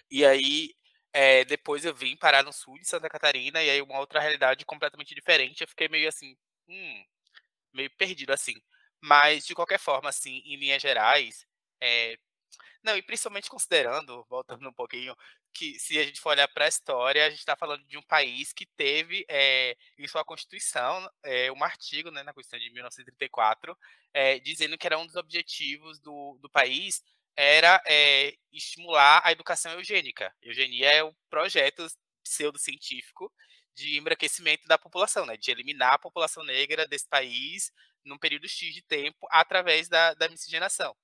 E aí, é, depois eu vim parar no sul de Santa Catarina e aí uma outra realidade completamente diferente. Eu fiquei meio assim, hum, meio perdido assim. Mas de qualquer forma, assim, em linhas gerais, é... não, e principalmente considerando, voltando um pouquinho, que se a gente for olhar para a história, a gente está falando de um país que teve é, em sua Constituição um artigo né, na Constituição de 1934 é, dizendo que era um dos objetivos do, do país era é, estimular a educação eugênica. Eugenia é um projeto pseudocientífico de embranquecimento da população, né, de eliminar a população negra desse país num período X de tempo através da, da miscigenação.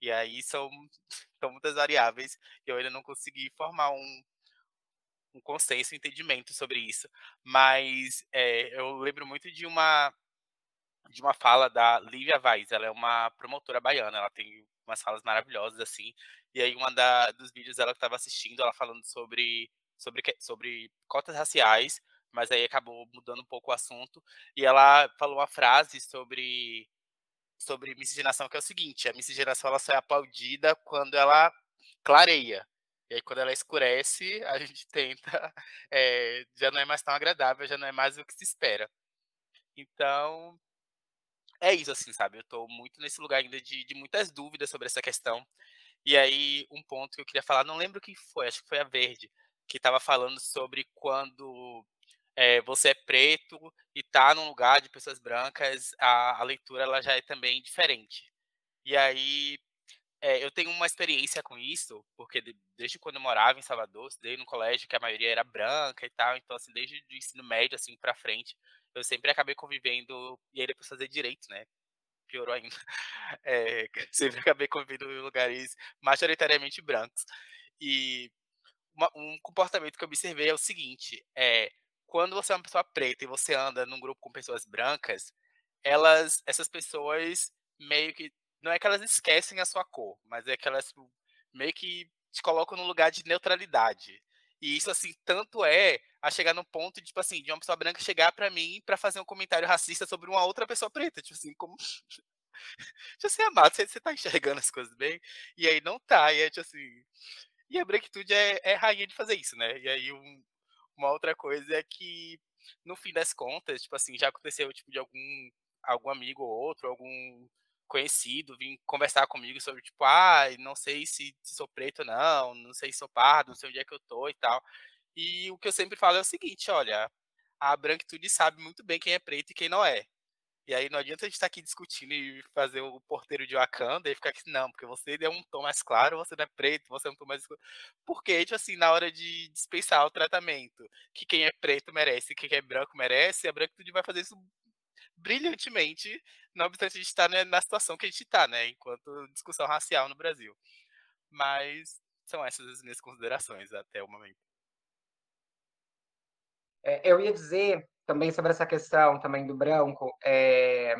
E aí são, são muitas variáveis que eu ainda não consegui formar um, um consenso, um entendimento sobre isso. Mas é, eu lembro muito de uma de uma fala da Lívia Vaz, ela é uma promotora baiana, ela tem umas falas maravilhosas, assim. E aí, uma da, dos vídeos dela que estava assistindo, ela falando sobre, sobre, sobre cotas raciais, mas aí acabou mudando um pouco o assunto. E ela falou uma frase sobre, sobre miscigenação, que é o seguinte: a miscigenação ela só é aplaudida quando ela clareia. E aí, quando ela escurece, a gente tenta. É, já não é mais tão agradável, já não é mais o que se espera. Então, é isso, assim, sabe? Eu tô muito nesse lugar ainda de, de muitas dúvidas sobre essa questão. E aí, um ponto que eu queria falar, não lembro quem foi, acho que foi a Verde, que estava falando sobre quando é, você é preto e tá num lugar de pessoas brancas, a, a leitura ela já é também diferente. E aí é, eu tenho uma experiência com isso, porque de, desde quando eu morava em Salvador, estudei no colégio que a maioria era branca e tal, então assim, desde o ensino médio assim para frente, eu sempre acabei convivendo e aí depois fazer direito, né? Piorou ainda. É, sempre acabei convivendo em lugares majoritariamente brancos. E uma, um comportamento que eu observei é o seguinte: é quando você é uma pessoa preta e você anda num grupo com pessoas brancas, elas, essas pessoas meio que não é que elas esquecem a sua cor, mas é que elas meio que te colocam no lugar de neutralidade. E isso, assim, tanto é a chegar no ponto de, tipo assim, de uma pessoa branca chegar para mim para fazer um comentário racista sobre uma outra pessoa preta. Tipo assim, como. tipo assim, amado, você, você tá enxergando as coisas bem? E aí não tá. E é tipo assim. E a branquitude é, é rainha de fazer isso, né? E aí um, uma outra coisa é que, no fim das contas, tipo assim, já aconteceu, tipo, de algum, algum amigo ou outro, algum conhecido vir conversar comigo sobre, tipo, ah, não sei se, se sou preto ou não, não sei se sou pardo, não sei onde é que eu tô e tal. E o que eu sempre falo é o seguinte, olha, a branquitude sabe muito bem quem é preto e quem não é. E aí não adianta a gente estar tá aqui discutindo e fazer o porteiro de Wakanda e ficar aqui, não, porque você é um tom mais claro, você não é preto, você é um tom mais escuro. Porque, tipo assim, na hora de dispensar o tratamento, que quem é preto merece, que quem é branco merece, a branquitude vai fazer isso brilhantemente, não obstante a gente estar tá, na situação que a gente está, né, enquanto discussão racial no Brasil. Mas são essas as minhas considerações até o momento. É, eu ia dizer também sobre essa questão também do branco, é,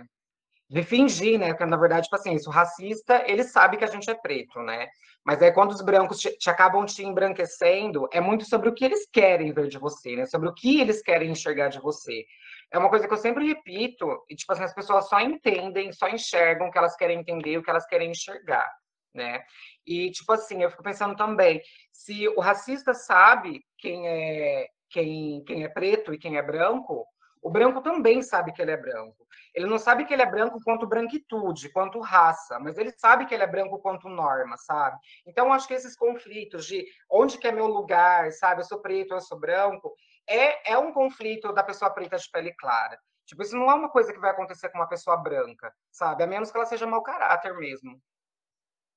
de fingir, né? Porque na verdade, tipo assim, isso, o racista, ele sabe que a gente é preto, né? Mas aí quando os brancos te, te, acabam te embranquecendo, é muito sobre o que eles querem ver de você, né? Sobre o que eles querem enxergar de você. É uma coisa que eu sempre repito, e tipo assim, as pessoas só entendem, só enxergam o que elas querem entender, o que elas querem enxergar, né? E tipo assim, eu fico pensando também, se o racista sabe quem é quem, quem é preto e quem é branco, o branco também sabe que ele é branco. Ele não sabe que ele é branco quanto branquitude, quanto raça, mas ele sabe que ele é branco quanto norma, sabe? Então, acho que esses conflitos de onde que é meu lugar, sabe? Eu sou preto, eu sou branco, é, é um conflito da pessoa preta de pele clara. Tipo, isso não é uma coisa que vai acontecer com uma pessoa branca, sabe? A menos que ela seja mau caráter mesmo.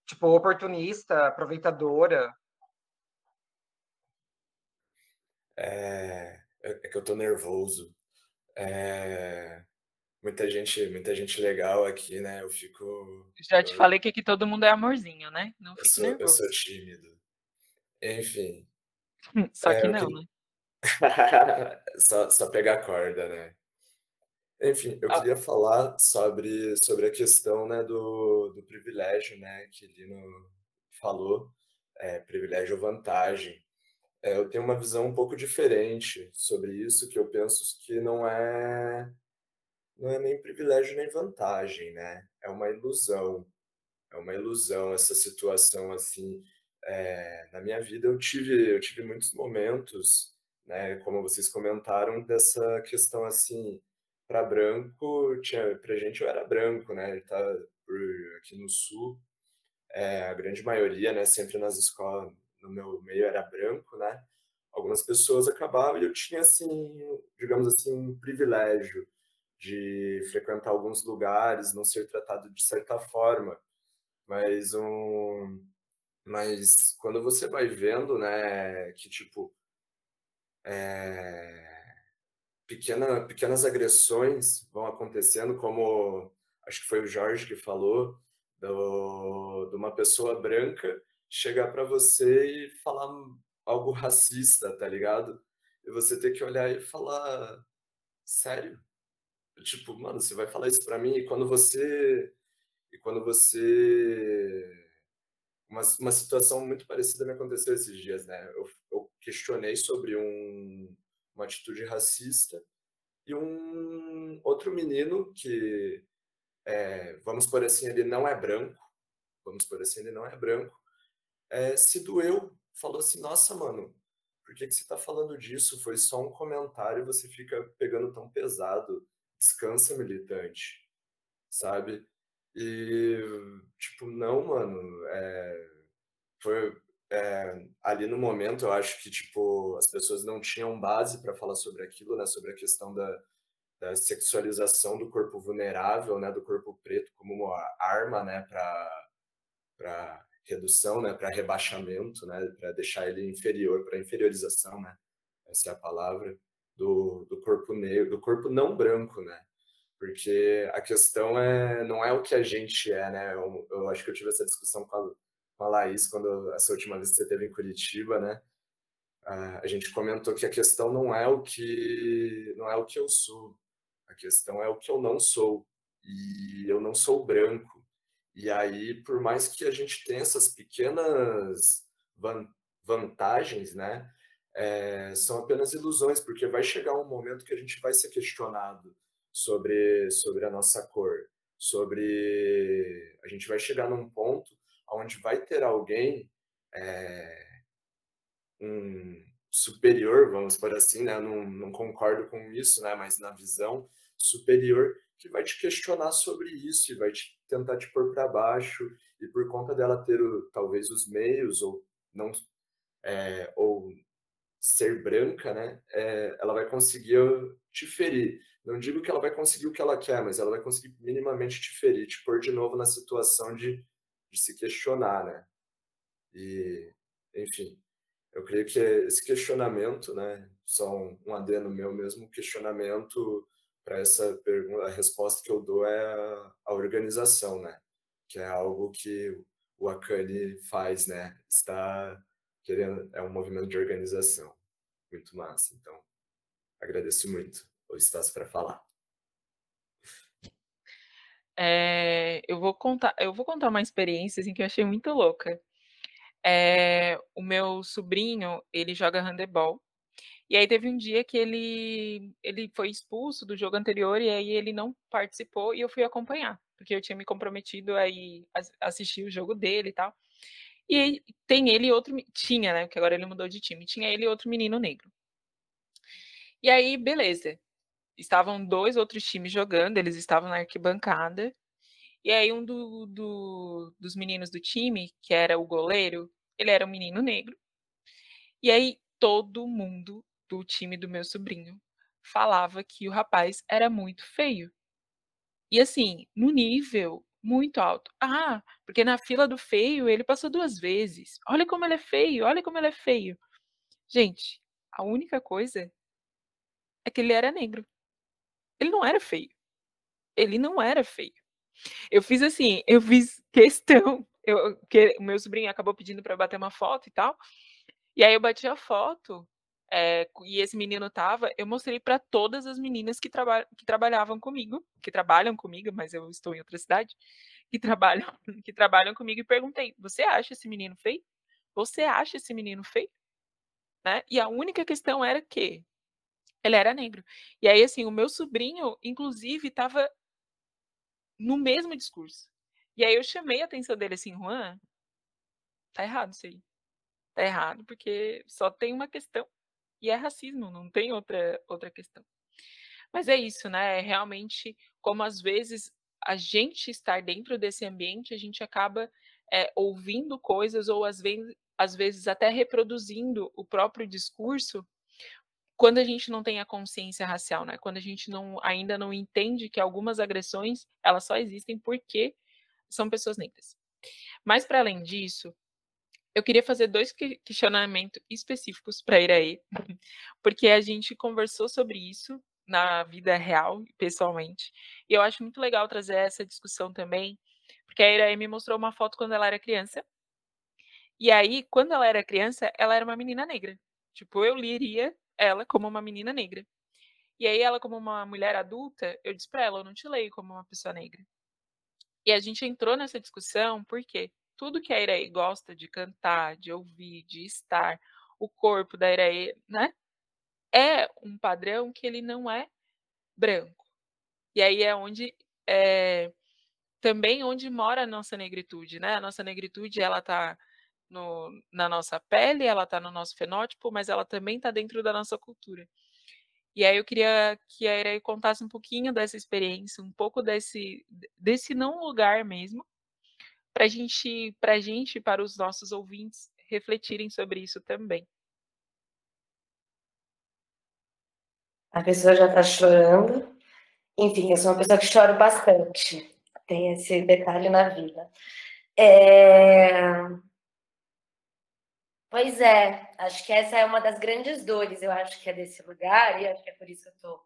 Tipo, oportunista, aproveitadora. É, é, é que eu tô nervoso. É, muita gente, muita gente legal aqui, né? Eu fico. Já te eu, falei que aqui todo mundo é amorzinho, né? Não eu sou, nervoso. eu sou tímido. Enfim. Só é, que não, que... né? só, só pegar corda, né? Enfim, eu ah. queria falar sobre, sobre a questão né, do, do privilégio, né? Que Lino falou, é, privilégio ou vantagem. É, eu tenho uma visão um pouco diferente sobre isso, que eu penso que não é não é nem privilégio nem vantagem, né? É uma ilusão. É uma ilusão essa situação assim. É, na minha vida eu tive eu tive muitos momentos, né? Como vocês comentaram dessa questão assim para branco tinha para gente eu era branco, né? Tá aqui no sul, é, a grande maioria, né? Sempre nas escolas no meu meio era branco, né? Algumas pessoas acabavam e eu tinha, assim, digamos assim, um privilégio de frequentar alguns lugares, não ser tratado de certa forma. Mas um, mas quando você vai vendo, né, que tipo é, pequena, pequenas agressões vão acontecendo, como acho que foi o Jorge que falou, do, de uma pessoa branca chegar para você e falar algo racista, tá ligado? E você ter que olhar e falar, sério? Tipo, mano, você vai falar isso para mim e quando você e quando você uma, uma situação muito parecida me aconteceu esses dias, né? Eu, eu questionei sobre um, uma atitude racista e um outro menino que, é, vamos por assim, ele não é branco, vamos por assim, ele não é branco, é, se doeu, falou assim: Nossa, mano, por que, que você tá falando disso? Foi só um comentário e você fica pegando tão pesado. Descansa, militante, sabe? E, tipo, não, mano, é, foi, é, ali no momento eu acho que tipo as pessoas não tinham base para falar sobre aquilo, né? Sobre a questão da, da sexualização do corpo vulnerável, né? Do corpo preto como uma arma, né? Para redução, né? Para rebaixamento, né? Para deixar ele inferior, para inferiorização, né? Essa é a palavra do, do corpo negro, do corpo não branco, né? Porque a questão é não é o que a gente é, né? Eu, eu acho que eu tive essa discussão com a, com a Laís quando essa última vez que você esteve em Curitiba, né? A gente comentou que a questão não é o que não é o que eu sou, a questão é o que eu não sou e eu não sou branco. E aí, por mais que a gente tenha essas pequenas vantagens, né? é, são apenas ilusões, porque vai chegar um momento que a gente vai ser questionado sobre, sobre a nossa cor, sobre a gente vai chegar num ponto onde vai ter alguém é, um superior, vamos por assim, né? Não, não concordo com isso, né? Mas na visão superior que vai te questionar sobre isso e vai te, tentar te pôr para baixo e por conta dela ter o, talvez os meios ou não é, ou ser branca, né, é, ela vai conseguir te ferir. Não digo que ela vai conseguir o que ela quer, mas ela vai conseguir minimamente te ferir, te pôr de novo na situação de, de se questionar, né? E, enfim, eu creio que esse questionamento, né, só um, um adeno meu mesmo, questionamento para essa pergunta, a resposta que eu dou é a, a organização, né? Que é algo que o Akane faz, né? Está querendo, é um movimento de organização. Muito massa. Então, agradeço muito o espaço para falar. É, eu vou contar, eu vou contar uma experiência assim, que eu achei muito louca. É, o meu sobrinho, ele joga handebol. E aí teve um dia que ele ele foi expulso do jogo anterior e aí ele não participou e eu fui acompanhar, porque eu tinha me comprometido a ir assistir o jogo dele e tal. E tem ele e outro. Tinha, né? Porque agora ele mudou de time. Tinha ele e outro menino negro. E aí, beleza. Estavam dois outros times jogando, eles estavam na arquibancada. E aí, um do, do, dos meninos do time, que era o goleiro, ele era um menino negro. E aí, todo mundo do time do meu sobrinho falava que o rapaz era muito feio. E assim, no nível muito alto. Ah, porque na fila do feio ele passou duas vezes. Olha como ele é feio, olha como ele é feio. Gente, a única coisa é que ele era negro. Ele não era feio. Ele não era feio. Eu fiz assim, eu fiz questão, eu, que o meu sobrinho acabou pedindo para bater uma foto e tal. E aí eu bati a foto é, e esse menino tava, eu mostrei para todas as meninas que, traba que trabalhavam comigo, que trabalham comigo, mas eu estou em outra cidade, que trabalham, que trabalham comigo e perguntei: você acha esse menino feio? Você acha esse menino feio? Né? E a única questão era que ele era negro. E aí, assim, o meu sobrinho, inclusive, estava no mesmo discurso. E aí eu chamei a atenção dele assim, Juan, tá errado isso aí. Tá errado, porque só tem uma questão e é racismo, não tem outra, outra questão. Mas é isso, né? É realmente como às vezes a gente estar dentro desse ambiente, a gente acaba é, ouvindo coisas ou às vezes, às vezes até reproduzindo o próprio discurso quando a gente não tem a consciência racial, né? Quando a gente não, ainda não entende que algumas agressões elas só existem porque são pessoas negras. Mas para além disso, eu queria fazer dois questionamentos específicos para Iraê, porque a gente conversou sobre isso na vida real, pessoalmente, e eu acho muito legal trazer essa discussão também, porque a Iraê me mostrou uma foto quando ela era criança, e aí, quando ela era criança, ela era uma menina negra. Tipo, eu liria ela como uma menina negra. E aí, ela, como uma mulher adulta, eu disse pra ela: eu não te leio como uma pessoa negra. E a gente entrou nessa discussão, por quê? Tudo que a Iraí gosta de cantar, de ouvir, de estar, o corpo da Iraí, né? É um padrão que ele não é branco. E aí é onde é, também onde mora a nossa negritude, né? A nossa negritude ela tá no, na nossa pele, ela tá no nosso fenótipo, mas ela também tá dentro da nossa cultura. E aí eu queria que a Iraí contasse um pouquinho dessa experiência, um pouco desse desse não lugar mesmo, para gente, para gente, para os nossos ouvintes refletirem sobre isso também. A pessoa já está chorando. Enfim, eu sou uma pessoa que chora bastante. Tem esse detalhe na vida. É... Pois é, acho que essa é uma das grandes dores, eu acho que é desse lugar, e acho que é por isso que eu estou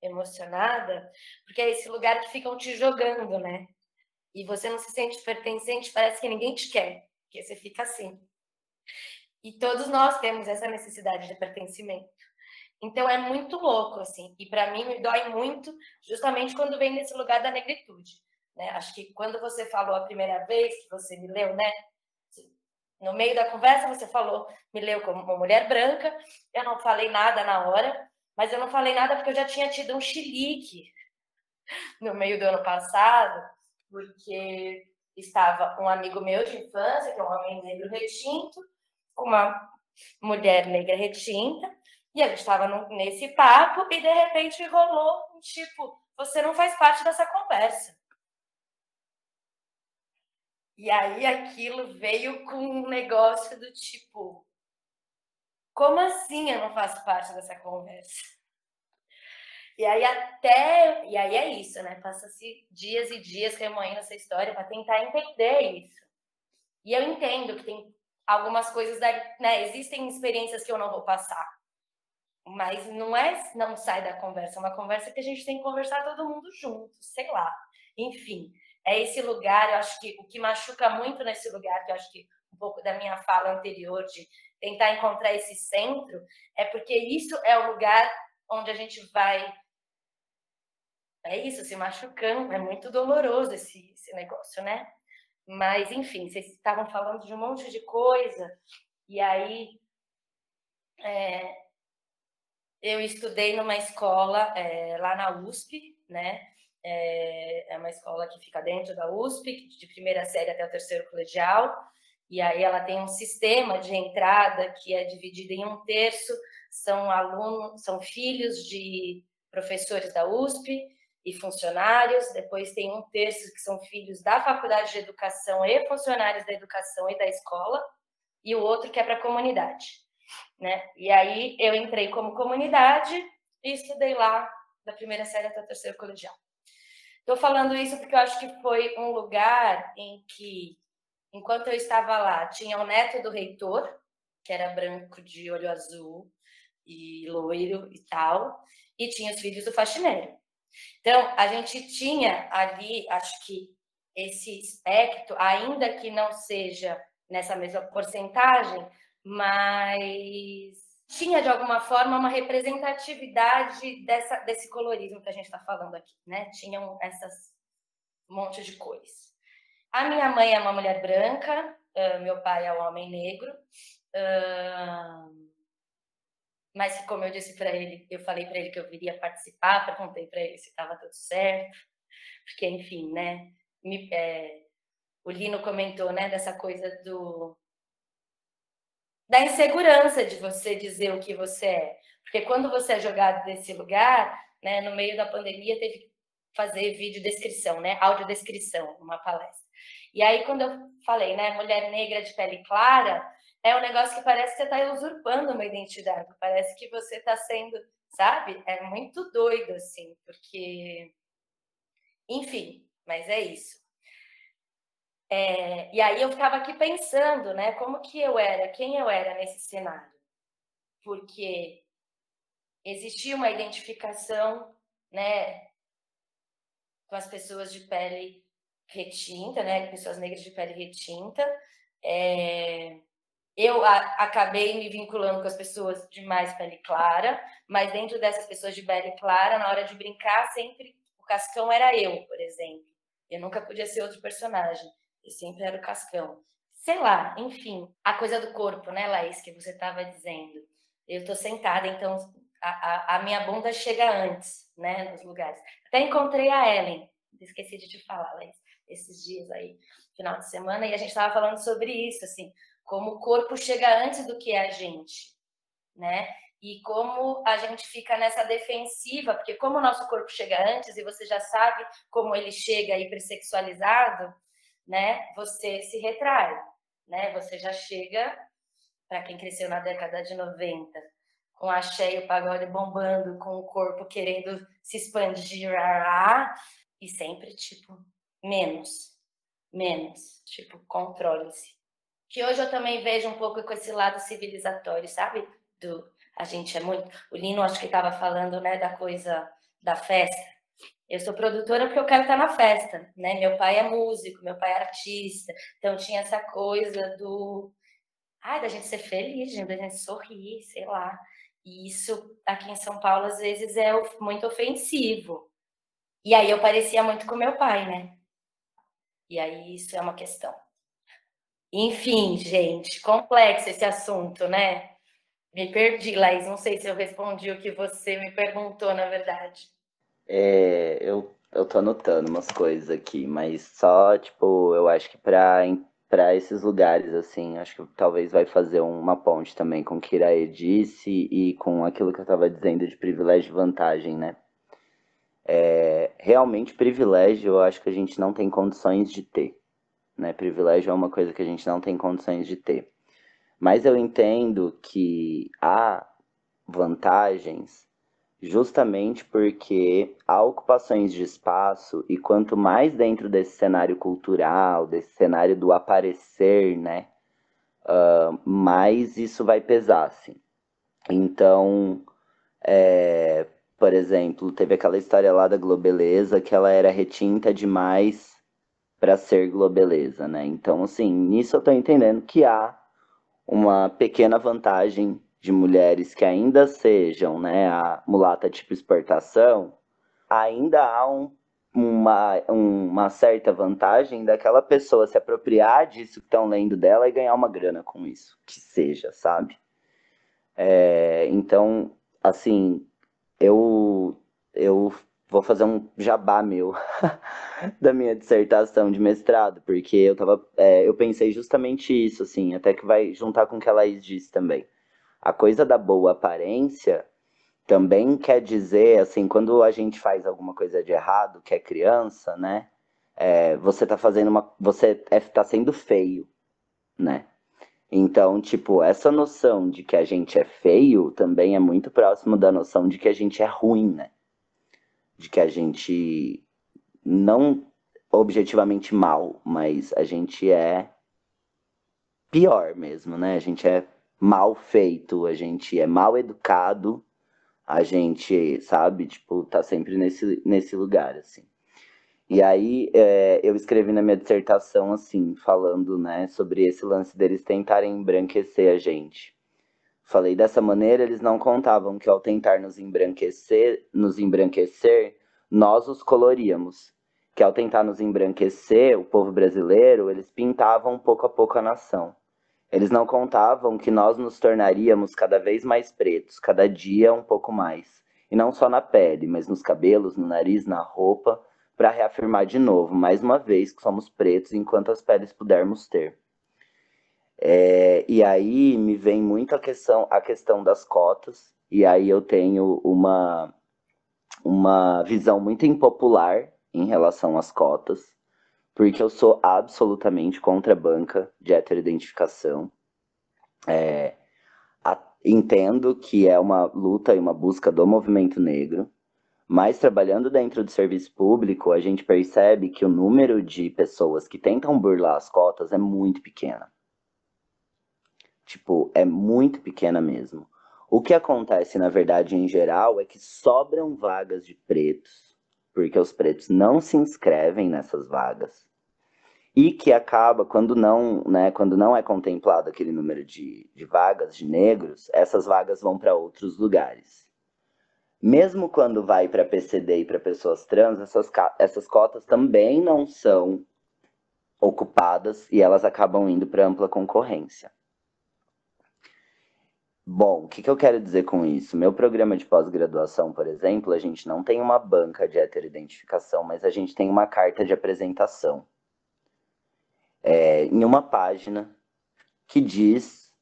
emocionada, porque é esse lugar que ficam te jogando, né? E você não se sente pertencente, parece que ninguém te quer, porque você fica assim. E todos nós temos essa necessidade de pertencimento. Então é muito louco, assim. E para mim me dói muito, justamente quando vem nesse lugar da negritude. Né? Acho que quando você falou a primeira vez que você me leu, né? No meio da conversa você falou, me leu como uma mulher branca. Eu não falei nada na hora, mas eu não falei nada porque eu já tinha tido um chilique no meio do ano passado, porque estava um amigo meu de infância, que é um homem negro retinto, com uma mulher negra retinta, e a gente estava nesse papo e de repente rolou um tipo, você não faz parte dessa conversa. E aí aquilo veio com um negócio do tipo, como assim eu não faço parte dessa conversa? E aí até, e aí é isso, né? Passa-se dias e dias remoendo essa história para tentar entender isso. E eu entendo que tem algumas coisas, da, né? Existem experiências que eu não vou passar. Mas não é não sai da conversa, é uma conversa que a gente tem que conversar todo mundo junto, sei lá. Enfim, é esse lugar, eu acho que o que machuca muito nesse lugar, que eu acho que um pouco da minha fala anterior de tentar encontrar esse centro, é porque isso é o lugar onde a gente vai é isso, se machucando, é muito doloroso esse, esse negócio, né? Mas, enfim, vocês estavam falando de um monte de coisa, e aí é, eu estudei numa escola é, lá na USP, né? É, é, uma escola que fica dentro da USP, de primeira série até o terceiro colegial, e aí ela tem um sistema de entrada que é dividido em um terço, são alunos, são filhos de professores da USP e funcionários, depois tem um terço que são filhos da Faculdade de Educação e funcionários da educação e da escola, e o outro que é para a comunidade né? E aí eu entrei como comunidade e estudei lá da primeira série até o terceiro colegial. Estou falando isso porque eu acho que foi um lugar em que, enquanto eu estava lá, tinha o neto do reitor, que era branco de olho azul e loiro e tal, e tinha os filhos do faxineiro. Então, a gente tinha ali, acho que esse espectro, ainda que não seja nessa mesma porcentagem, mas tinha de alguma forma uma representatividade dessa, desse colorismo que a gente está falando aqui, né? Tinham essas monte de cores. A minha mãe é uma mulher branca, meu pai é um homem negro, mas como eu disse para ele, eu falei para ele que eu viria participar, perguntei para ele se estava tudo certo, porque enfim, né? Me, é, o Lino comentou, né, dessa coisa do da insegurança de você dizer o que você é. Porque quando você é jogado desse lugar, né, no meio da pandemia, teve que fazer vídeo descrição, né, audiodescrição, uma palestra. E aí, quando eu falei, né, mulher negra de pele clara, é um negócio que parece que você está usurpando uma identidade, parece que você está sendo, sabe? É muito doido, assim, porque. Enfim, mas é isso. É, e aí eu ficava aqui pensando, né, como que eu era, quem eu era nesse cenário, porque existia uma identificação, né, com as pessoas de pele retinta, né, pessoas negras de pele retinta. É, eu a, acabei me vinculando com as pessoas de mais pele clara, mas dentro dessas pessoas de pele clara, na hora de brincar, sempre o cascão era eu, por exemplo. Eu nunca podia ser outro personagem. Eu sempre era o cascão. Sei lá, enfim, a coisa do corpo, né, Laís, que você estava dizendo. Eu tô sentada, então a, a, a, minha bunda chega antes, né, nos lugares. Até encontrei a Ellen, esqueci de te falar, Laís, esses dias aí, final de semana, e a gente estava falando sobre isso, assim, como o corpo chega antes do que a gente, né? E como a gente fica nessa defensiva, porque como o nosso corpo chega antes, e você já sabe como ele chega hipersexualizado, né, você se retrai, né? Você já chega para quem cresceu na década de 90, com a e o pagode bombando, com o corpo querendo se expandir, e sempre, tipo, menos, menos, tipo, controle-se. Que hoje eu também vejo um pouco com esse lado civilizatório, sabe? Do, a gente é muito. O Lino, acho que estava falando, né, da coisa da festa. Eu sou produtora porque eu quero estar na festa, né? Meu pai é músico, meu pai é artista, então tinha essa coisa do, ai, da gente ser feliz, da gente sorrir, sei lá. E isso aqui em São Paulo às vezes é muito ofensivo. E aí eu parecia muito com meu pai, né? E aí isso é uma questão. Enfim, gente, complexo esse assunto, né? Me perdi, Laís. Não sei se eu respondi o que você me perguntou, na verdade. É, eu, eu tô anotando umas coisas aqui, mas só, tipo, eu acho que pra, pra esses lugares, assim, acho que talvez vai fazer uma ponte também com o que Iraê disse e com aquilo que eu tava dizendo de privilégio e vantagem, né? É, realmente, privilégio eu acho que a gente não tem condições de ter. Né? Privilégio é uma coisa que a gente não tem condições de ter. Mas eu entendo que há vantagens justamente porque há ocupações de espaço e quanto mais dentro desse cenário cultural, desse cenário do aparecer, né, uh, mais isso vai pesar, assim. Então, é, por exemplo, teve aquela história lá da Globeleza que ela era retinta demais para ser Globeleza, né? Então, assim, nisso eu estou entendendo que há uma pequena vantagem de mulheres que ainda sejam né, a mulata tipo exportação, ainda há um, uma, uma certa vantagem daquela pessoa se apropriar disso que estão lendo dela e ganhar uma grana com isso, que seja, sabe? É, então, assim, eu, eu vou fazer um jabá meu da minha dissertação de mestrado, porque eu tava, é, eu pensei justamente isso, assim, até que vai juntar com o que a Laís disse também. A coisa da boa aparência também quer dizer, assim, quando a gente faz alguma coisa de errado, que é criança, né? É, você tá fazendo uma. Você é, tá sendo feio, né? Então, tipo, essa noção de que a gente é feio também é muito próximo da noção de que a gente é ruim, né? De que a gente não objetivamente mal, mas a gente é pior mesmo, né? A gente é mal feito, a gente é mal educado, a gente, sabe, tipo, tá sempre nesse, nesse lugar, assim. E aí é, eu escrevi na minha dissertação, assim, falando, né, sobre esse lance deles tentarem embranquecer a gente. Falei, dessa maneira, eles não contavam que ao tentar nos embranquecer, nos embranquecer, nós os coloríamos. Que ao tentar nos embranquecer, o povo brasileiro, eles pintavam pouco a pouco a nação. Eles não contavam que nós nos tornaríamos cada vez mais pretos, cada dia um pouco mais. E não só na pele, mas nos cabelos, no nariz, na roupa, para reafirmar de novo, mais uma vez, que somos pretos enquanto as peles pudermos ter. É, e aí me vem muito a questão, a questão das cotas, e aí eu tenho uma, uma visão muito impopular em relação às cotas, porque eu sou absolutamente contra a banca de heteroidentificação. É, a, entendo que é uma luta e uma busca do movimento negro, mas trabalhando dentro do serviço público, a gente percebe que o número de pessoas que tentam burlar as cotas é muito pequena. Tipo, é muito pequena mesmo. O que acontece, na verdade, em geral, é que sobram vagas de pretos porque os pretos não se inscrevem nessas vagas e que acaba quando não, né, quando não é contemplado aquele número de, de vagas de negros, essas vagas vão para outros lugares. Mesmo quando vai para PCD e para pessoas trans, essas, essas cotas também não são ocupadas e elas acabam indo para ampla concorrência. Bom, o que, que eu quero dizer com isso? Meu programa de pós-graduação, por exemplo, a gente não tem uma banca de heteroidentificação, mas a gente tem uma carta de apresentação. É, em uma página que diz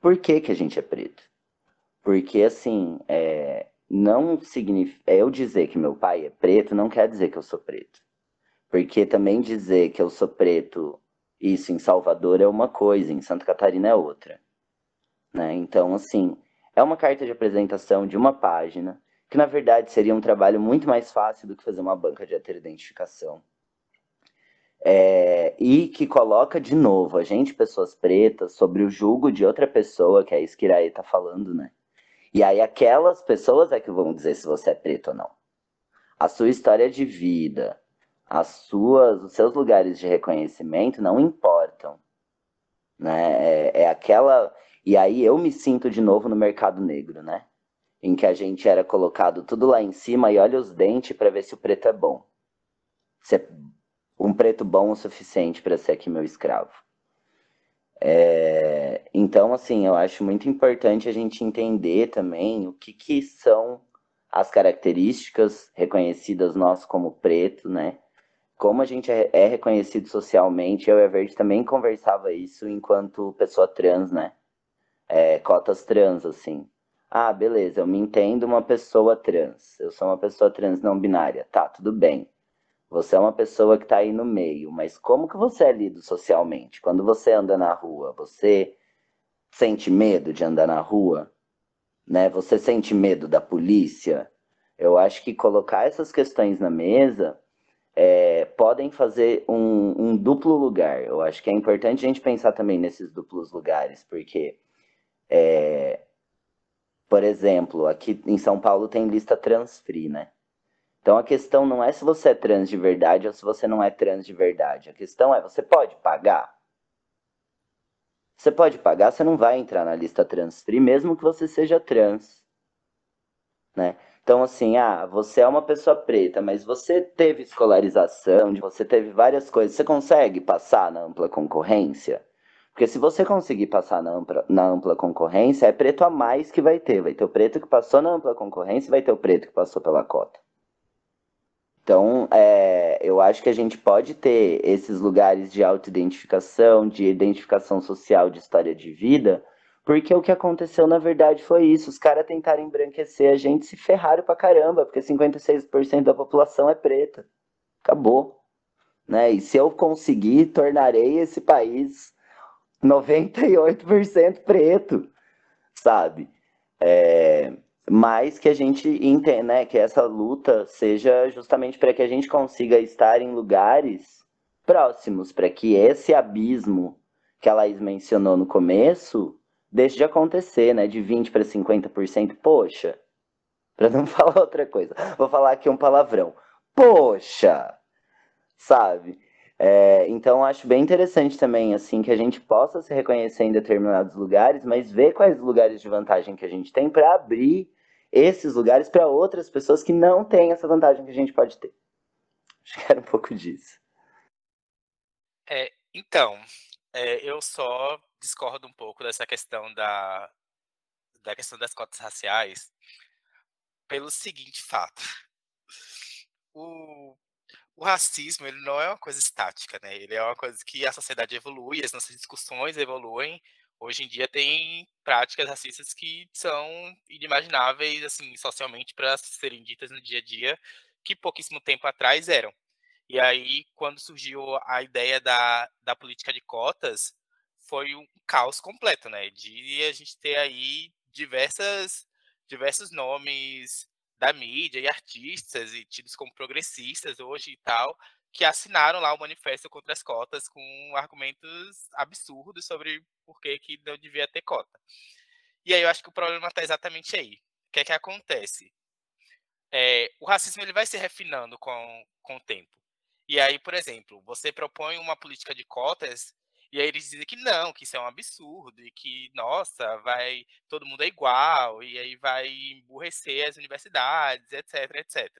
por que, que a gente é preto. Porque, assim, é, não significa. É, eu dizer que meu pai é preto não quer dizer que eu sou preto. Porque também dizer que eu sou preto, isso em Salvador é uma coisa, em Santa Catarina é outra. Né? Então, assim, é uma carta de apresentação de uma página, que na verdade seria um trabalho muito mais fácil do que fazer uma banca de heteroidentificação. É, e que coloca de novo a gente, pessoas pretas, sobre o julgo de outra pessoa, que é isso que Iraí tá falando, né? E aí aquelas pessoas é que vão dizer se você é preto ou não. A sua história de vida, as suas, os seus lugares de reconhecimento não importam, né? É, é aquela e aí eu me sinto de novo no mercado negro, né? Em que a gente era colocado tudo lá em cima e olha os dentes para ver se o preto é bom. Se é um preto bom o suficiente para ser aqui meu escravo. É, então, assim, eu acho muito importante a gente entender também o que, que são as características reconhecidas nós como preto, né? Como a gente é, é reconhecido socialmente, eu e a Verde também conversava isso enquanto pessoa trans, né? É, cotas trans, assim. Ah, beleza, eu me entendo uma pessoa trans. Eu sou uma pessoa trans não binária. Tá, tudo bem. Você é uma pessoa que está aí no meio, mas como que você é lido socialmente? Quando você anda na rua, você sente medo de andar na rua? Né? Você sente medo da polícia? Eu acho que colocar essas questões na mesa é, podem fazer um, um, duplo lugar. Eu acho que é importante a gente pensar também nesses duplos lugares, porque, é, por exemplo, aqui em São Paulo tem lista transfree, né? Então a questão não é se você é trans de verdade ou se você não é trans de verdade. A questão é, você pode pagar? Você pode pagar, você não vai entrar na lista trans free, mesmo que você seja trans. Né? Então, assim, ah, você é uma pessoa preta, mas você teve escolarização, você teve várias coisas. Você consegue passar na ampla concorrência? Porque se você conseguir passar na ampla, na ampla concorrência, é preto a mais que vai ter. Vai ter o preto que passou na ampla concorrência e vai ter o preto que passou pela cota. Então, é, eu acho que a gente pode ter esses lugares de autoidentificação, de identificação social, de história de vida, porque o que aconteceu na verdade foi isso: os caras tentaram embranquecer a gente, se ferraram pra caramba, porque 56% da população é preta. Acabou. Né? E se eu conseguir, tornarei esse país 98% preto, sabe? É, mas que a gente entenda, né, que essa luta seja justamente para que a gente consiga estar em lugares próximos, para que esse abismo que a Laís mencionou no começo deixe de acontecer, né, de 20 para 50%. Poxa, para não falar outra coisa, vou falar aqui um palavrão. Poxa, sabe? É, então acho bem interessante também assim que a gente possa se reconhecer em determinados lugares, mas ver quais lugares de vantagem que a gente tem para abrir esses lugares para outras pessoas que não têm essa vantagem que a gente pode ter. Acho que era um pouco disso. É, então, é, eu só discordo um pouco dessa questão da, da questão das cotas raciais pelo seguinte fato. O, o racismo ele não é uma coisa estática, né? Ele é uma coisa que a sociedade evolui, as nossas discussões evoluem. Hoje em dia tem práticas racistas que são inimagináveis, assim, socialmente para serem ditas no dia a dia, que pouquíssimo tempo atrás eram. E aí, quando surgiu a ideia da, da política de cotas, foi um caos completo, né? De a gente ter aí diversas, diversos nomes da mídia e artistas e tidos como progressistas hoje e tal, que assinaram lá o manifesto contra as cotas com argumentos absurdos sobre por que, que não devia ter cota. E aí eu acho que o problema está exatamente aí. O que é que acontece? É, o racismo ele vai se refinando com, com o tempo. E aí, por exemplo, você propõe uma política de cotas e aí eles dizem que não, que isso é um absurdo, e que, nossa, vai, todo mundo é igual, e aí vai emburrecer as universidades, etc, etc.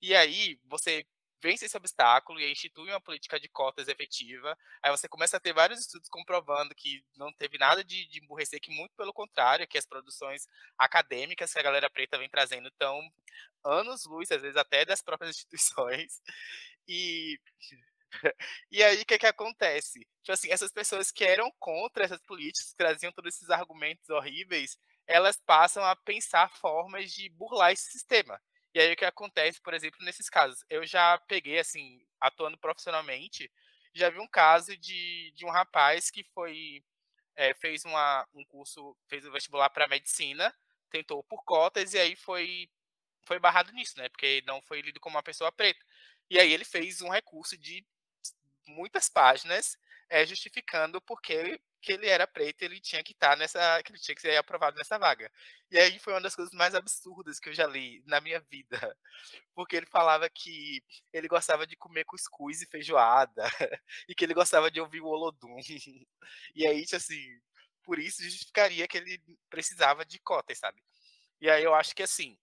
E aí você vence esse obstáculo e institui uma política de cotas efetiva. Aí você começa a ter vários estudos comprovando que não teve nada de, de emburrecer, que muito pelo contrário, que as produções acadêmicas que a galera preta vem trazendo estão anos-luz, às vezes até das próprias instituições. E e aí, o que, que acontece? Tipo assim, essas pessoas que eram contra essas políticas, que traziam todos esses argumentos horríveis, elas passam a pensar formas de burlar esse sistema. E aí, o que acontece, por exemplo, nesses casos? Eu já peguei, assim, atuando profissionalmente, já vi um caso de, de um rapaz que foi é, fez uma, um curso, fez o um vestibular para medicina, tentou por cotas e aí foi foi barrado nisso, né? Porque não foi lido como uma pessoa preta. E aí ele fez um recurso de muitas páginas é, justificando porque que ele era preto, ele tinha que estar tá nessa, que ele tinha que ser aprovado nessa vaga. E aí foi uma das coisas mais absurdas que eu já li na minha vida, porque ele falava que ele gostava de comer cuscuz e feijoada, e que ele gostava de ouvir o Olodum. E aí, assim, por isso justificaria que ele precisava de cotas, sabe? E aí eu acho que assim,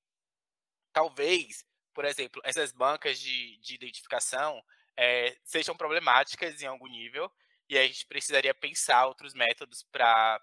talvez, por exemplo, essas bancas de, de identificação é, sejam problemáticas em algum nível, e a gente precisaria pensar outros métodos para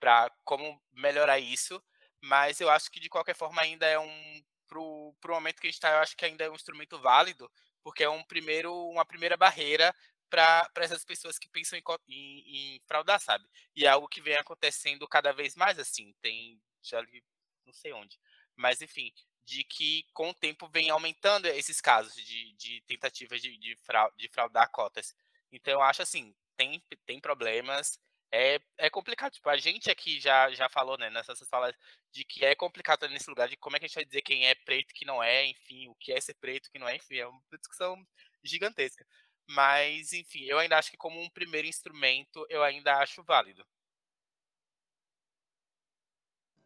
para como melhorar isso, mas eu acho que de qualquer forma ainda é um pro, pro momento que a gente está, eu acho que ainda é um instrumento válido, porque é um primeiro uma primeira barreira para essas pessoas que pensam em, em, em, fraudar, sabe? E é algo que vem acontecendo cada vez mais assim, tem já li não sei onde, mas enfim, de que com o tempo vem aumentando esses casos de, de tentativas de, de, de fraudar cotas. Então eu acho assim, tem, tem problemas, é, é complicado. Tipo, a gente aqui já, já falou, né, nessas falas, de que é complicado nesse lugar, de como é que a gente vai dizer quem é preto e que não é, enfim, o que é ser preto e que não é, enfim, é uma discussão gigantesca. Mas, enfim, eu ainda acho que como um primeiro instrumento, eu ainda acho válido.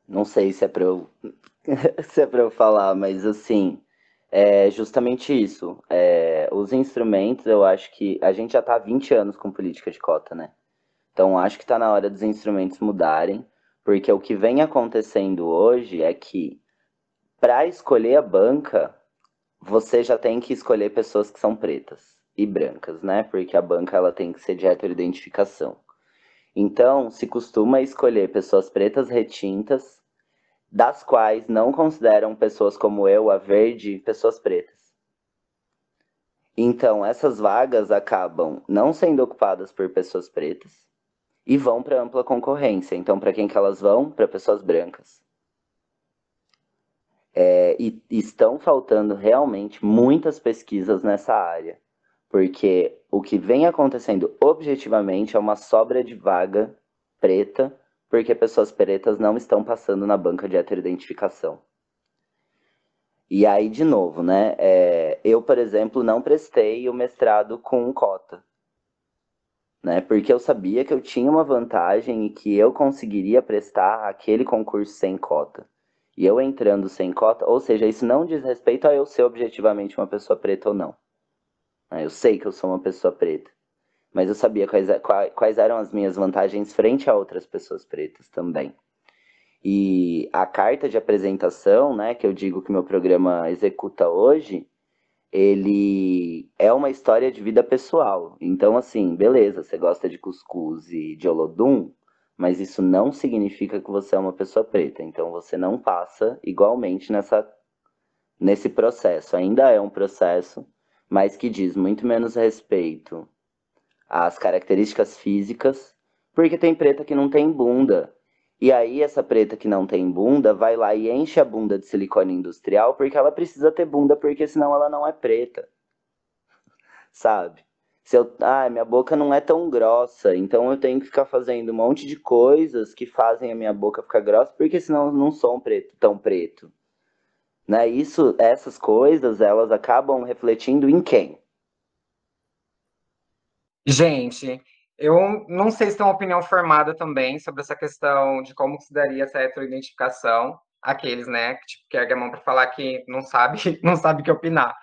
Não sei se é para eu se é para eu falar, mas assim, é justamente isso. É, os instrumentos, eu acho que a gente já está há 20 anos com política de cota, né? Então acho que está na hora dos instrumentos mudarem, porque o que vem acontecendo hoje é que para escolher a banca, você já tem que escolher pessoas que são pretas e brancas, né? Porque a banca ela tem que ser de heteroidentificação. Então, se costuma escolher pessoas pretas retintas das quais não consideram pessoas como eu, a verde, pessoas pretas. Então, essas vagas acabam não sendo ocupadas por pessoas pretas e vão para ampla concorrência. Então, para quem que elas vão? Para pessoas brancas. É, e estão faltando realmente muitas pesquisas nessa área, porque o que vem acontecendo objetivamente é uma sobra de vaga preta porque pessoas pretas não estão passando na banca de heteroidentificação. E aí, de novo, né? É, eu, por exemplo, não prestei o mestrado com cota. Né, porque eu sabia que eu tinha uma vantagem e que eu conseguiria prestar aquele concurso sem cota. E eu entrando sem cota, ou seja, isso não diz respeito a eu ser objetivamente uma pessoa preta ou não. Né, eu sei que eu sou uma pessoa preta mas eu sabia quais, quais eram as minhas vantagens frente a outras pessoas pretas também. E a carta de apresentação, né, que eu digo que meu programa executa hoje, ele é uma história de vida pessoal. Então, assim, beleza, você gosta de cuscuz e de olodum, mas isso não significa que você é uma pessoa preta. Então, você não passa igualmente nessa, nesse processo. Ainda é um processo, mas que diz muito menos respeito as características físicas, porque tem preta que não tem bunda. E aí essa preta que não tem bunda vai lá e enche a bunda de silicone industrial porque ela precisa ter bunda, porque senão ela não é preta. Sabe? Se eu, ah, minha boca não é tão grossa, então eu tenho que ficar fazendo um monte de coisas que fazem a minha boca ficar grossa, porque senão eu não sou um preto, tão preto. Né? Isso, essas coisas, elas acabam refletindo em quem? Gente, eu não sei se tem uma opinião formada também sobre essa questão de como se daria essa heteroidentificação. Aqueles, né, que, tipo, a mão para falar que não sabe, não sabe o que opinar.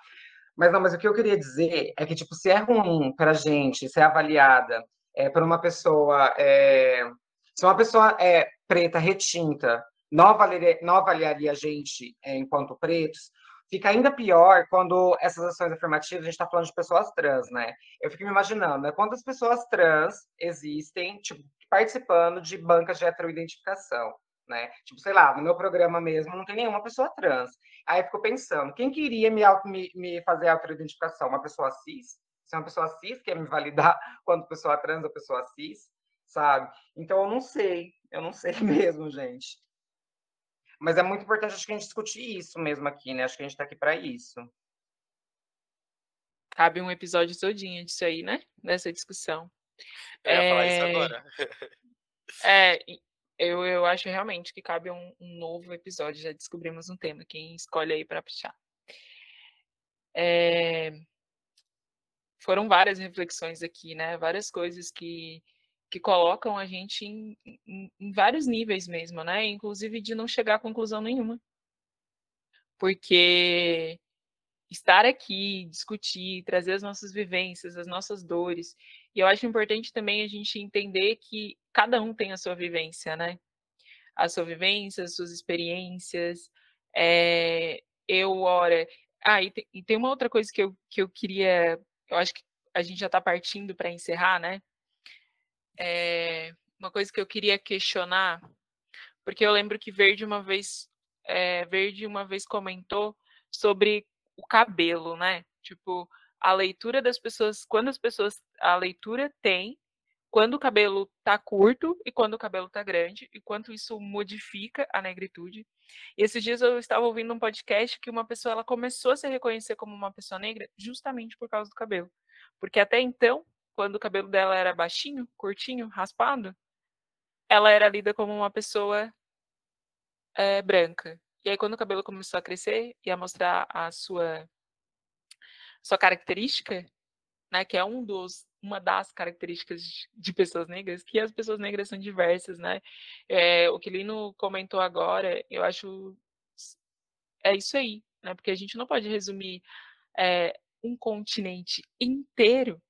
Mas não, mas o que eu queria dizer é que, tipo, se é ruim para a gente ser avaliada é, por uma pessoa, é, se uma pessoa é preta, retinta, não avaliaria, não avaliaria a gente é, enquanto pretos, Fica ainda pior quando essas ações afirmativas, a gente está falando de pessoas trans, né? Eu fico me imaginando, né? Quantas pessoas trans existem, tipo, participando de bancas de heteroidentificação, né? Tipo, sei lá, no meu programa mesmo não tem nenhuma pessoa trans. Aí eu fico pensando, quem queria me, me, me fazer autoidentificação? Uma pessoa cis? Se é uma pessoa cis quer me validar quando pessoa trans ou pessoa cis, sabe? Então eu não sei, eu não sei mesmo, gente. Mas é muito importante acho que a gente discutir isso mesmo aqui, né? Acho que a gente está aqui para isso. Cabe um episódio todinho disso aí, né? Dessa discussão. Eu ia é... falar isso é. agora. É, eu, eu acho realmente que cabe um, um novo episódio. Já descobrimos um tema. Quem escolhe aí para puxar? É, foram várias reflexões aqui, né? Várias coisas que, que colocam a gente em, em, em vários níveis mesmo, né? Inclusive de não chegar a conclusão nenhuma. Porque estar aqui, discutir, trazer as nossas vivências, as nossas dores. E eu acho importante também a gente entender que cada um tem a sua vivência, né? A sua vivência, as suas experiências. É, eu, ora, ah, e tem, uma outra coisa que eu, que eu queria. Eu acho que a gente já está partindo para encerrar, né? É, uma coisa que eu queria questionar, porque eu lembro que Verde uma vez, é, Verde uma vez comentou sobre o cabelo, né? Tipo, a leitura das pessoas, quando as pessoas, a leitura tem quando o cabelo tá curto e quando o cabelo tá grande, e quanto isso modifica a negritude. E esses dias eu estava ouvindo um podcast que uma pessoa ela começou a se reconhecer como uma pessoa negra justamente por causa do cabelo. Porque até então, quando o cabelo dela era baixinho, curtinho, raspado, ela era lida como uma pessoa é, branca. E aí, quando o cabelo começou a crescer e a mostrar a sua, sua característica, né, que é um dos uma das características de pessoas negras, que as pessoas negras são diversas, né? É, o que Lino comentou agora, eu acho é isso aí, né? Porque a gente não pode resumir é, um continente inteiro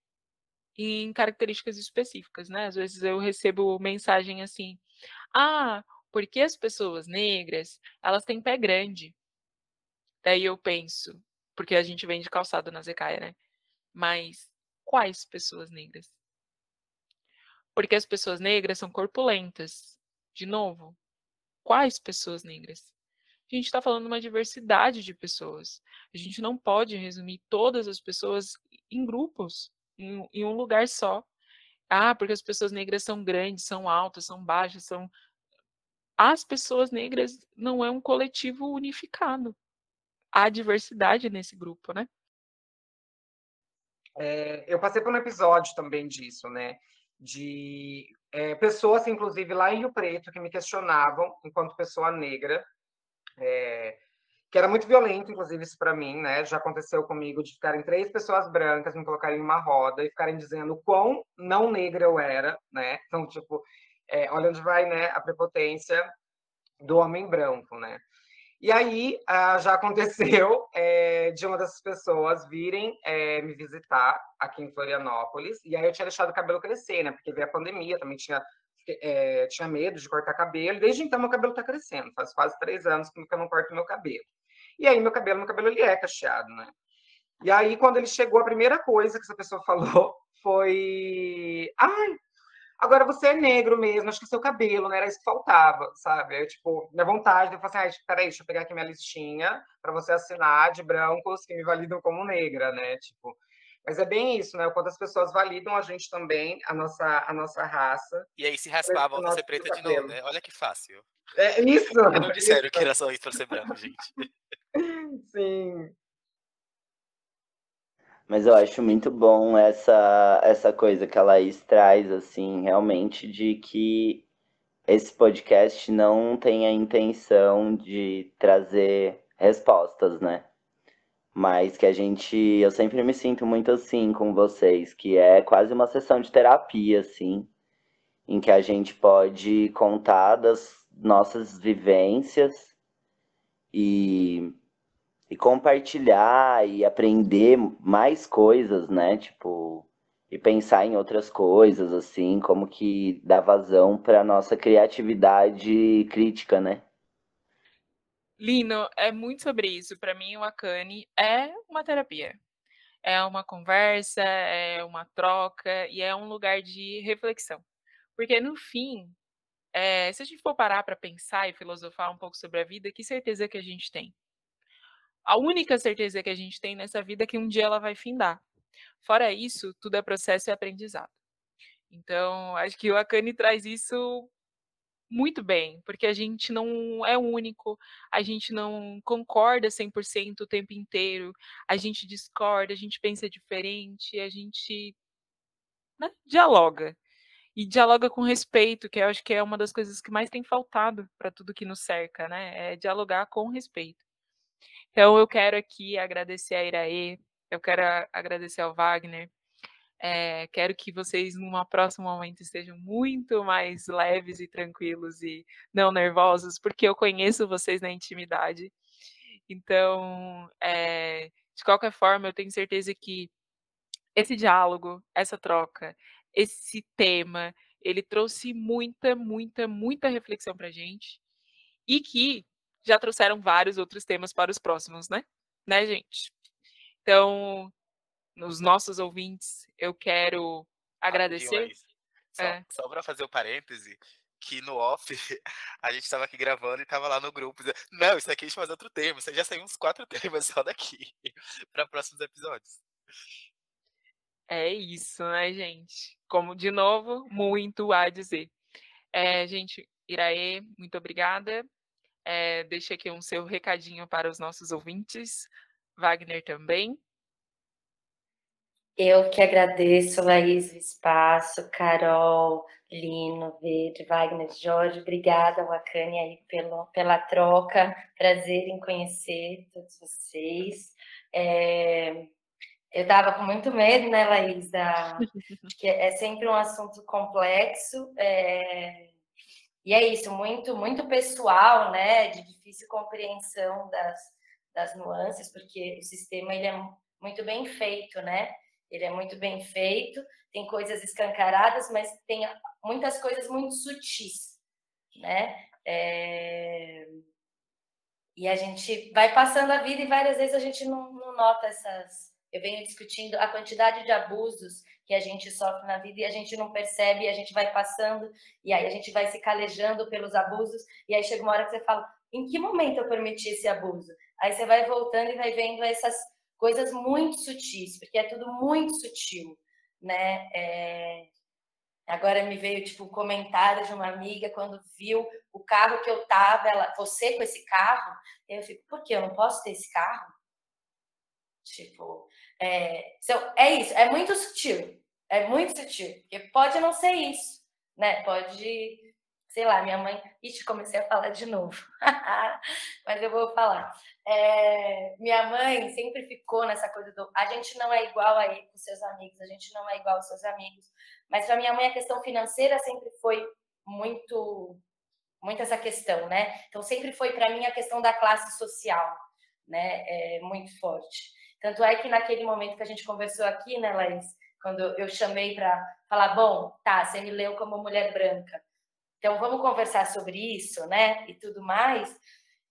em características específicas, né? Às vezes eu recebo mensagem assim: "Ah, porque as pessoas negras, elas têm pé grande". Daí eu penso, porque a gente vem de calçado na Zecaia, né? Mas quais pessoas negras? Porque as pessoas negras são corpulentas. De novo, quais pessoas negras? A gente está falando de uma diversidade de pessoas. A gente não pode resumir todas as pessoas em grupos, em, em um lugar só. Ah, porque as pessoas negras são grandes, são altas, são baixas, são. As pessoas negras não é um coletivo unificado. Há diversidade nesse grupo, né? É, eu passei por um episódio também disso, né? De é, pessoas, inclusive lá em Rio Preto, que me questionavam, enquanto pessoa negra, é, que era muito violento, inclusive, isso para mim, né? Já aconteceu comigo de ficarem três pessoas brancas, me colocarem em uma roda e ficarem dizendo quão não negra eu era, né? Então, tipo, é, olha onde vai, né? A prepotência do homem branco, né? E aí ah, já aconteceu é, de uma dessas pessoas virem é, me visitar aqui em Florianópolis. E aí eu tinha deixado o cabelo crescer, né? Porque veio a pandemia, também tinha, é, tinha medo de cortar cabelo. Desde então meu cabelo está crescendo. Faz quase três anos que eu não corto meu cabelo. E aí meu cabelo, meu cabelo ele é cacheado, né? E aí quando ele chegou, a primeira coisa que essa pessoa falou foi: "Ai, Agora você é negro mesmo, acho que seu cabelo, né? Era isso que faltava, sabe? Eu, tipo, minha vontade, eu falei assim, ah, peraí, deixa eu pegar aqui minha listinha para você assinar de brancos que me validam como negra, né? Tipo, mas é bem isso, né? Quando as pessoas validam a gente também, a nossa, a nossa raça. E aí se raspavam pra ser preta de novo, né? Olha que fácil. É isso. Eu não disseram isso. que era só isso para ser branco, gente. Sim. Mas eu acho muito bom essa, essa coisa que a Laís traz, assim, realmente, de que esse podcast não tem a intenção de trazer respostas, né? Mas que a gente. Eu sempre me sinto muito assim com vocês, que é quase uma sessão de terapia, assim, em que a gente pode contar das nossas vivências e e compartilhar e aprender mais coisas, né? Tipo, e pensar em outras coisas, assim, como que dá vazão para nossa criatividade crítica, né? Lino, é muito sobre isso. Para mim, o Akane é uma terapia. É uma conversa, é uma troca e é um lugar de reflexão. Porque no fim, é, se a gente for parar para pensar e filosofar um pouco sobre a vida, que certeza que a gente tem? a única certeza que a gente tem nessa vida é que um dia ela vai findar. Fora isso, tudo é processo e aprendizado. Então, acho que o Akane traz isso muito bem, porque a gente não é único, a gente não concorda 100% o tempo inteiro, a gente discorda, a gente pensa diferente, a gente né, dialoga. e dialoga com respeito, que eu acho que é uma das coisas que mais tem faltado para tudo que nos cerca, né? É dialogar com respeito. Então eu quero aqui agradecer a Iraê, eu quero agradecer ao Wagner, é, quero que vocês, num próximo momento, estejam muito mais leves e tranquilos e não nervosos, porque eu conheço vocês na intimidade. Então, é, de qualquer forma, eu tenho certeza que esse diálogo, essa troca, esse tema, ele trouxe muita, muita, muita reflexão para gente e que já trouxeram vários outros temas para os próximos, né? Né, gente? Então, nos nossos ouvintes, eu quero agradecer. Só, é. só para fazer o um parêntese, que no off a gente estava aqui gravando e estava lá no grupo. Dizendo, Não, isso aqui a gente faz outro tema. Você já saiu uns quatro temas só daqui para próximos episódios. É isso, né, gente? Como de novo, muito a dizer. É, gente, Iraê, muito obrigada. É, deixa aqui um seu recadinho para os nossos ouvintes. Wagner também. Eu que agradeço, Laís, o espaço, Carol, Lino, Verde, Wagner, Jorge. Obrigada, Wakane, aí pelo, pela troca. Prazer em conhecer todos vocês. É, eu estava com muito medo, né, Laís, da, que é sempre um assunto complexo. É, e é isso, muito, muito pessoal, né, de difícil compreensão das, das nuances, porque o sistema ele é muito bem feito, né? Ele é muito bem feito, tem coisas escancaradas, mas tem muitas coisas muito sutis, né? É... E a gente vai passando a vida e várias vezes a gente não, não nota essas. Eu venho discutindo a quantidade de abusos que a gente sofre na vida e a gente não percebe, e a gente vai passando, e aí a gente vai se calejando pelos abusos, e aí chega uma hora que você fala: em que momento eu permiti esse abuso? Aí você vai voltando e vai vendo essas coisas muito sutis, porque é tudo muito sutil, né? É... Agora me veio tipo um comentário de uma amiga quando viu o carro que eu tava, ela, você com esse carro, eu fico, por que eu não posso ter esse carro? Tipo, é, é isso, é muito sutil, é muito sutil, porque pode não ser isso, né? Pode sei lá, minha mãe. Ixi, comecei a falar de novo. Mas eu vou falar. É, minha mãe sempre ficou nessa coisa do. A gente não é igual aí com seus amigos, a gente não é igual aos seus amigos. Mas para minha mãe a questão financeira sempre foi muito. Muito essa questão, né? Então sempre foi para mim a questão da classe social, né? É, muito forte. Tanto é que naquele momento que a gente conversou aqui, né, Laís? Quando eu chamei para falar, bom, tá, você me leu como mulher branca então, vamos conversar sobre isso, né? E tudo mais.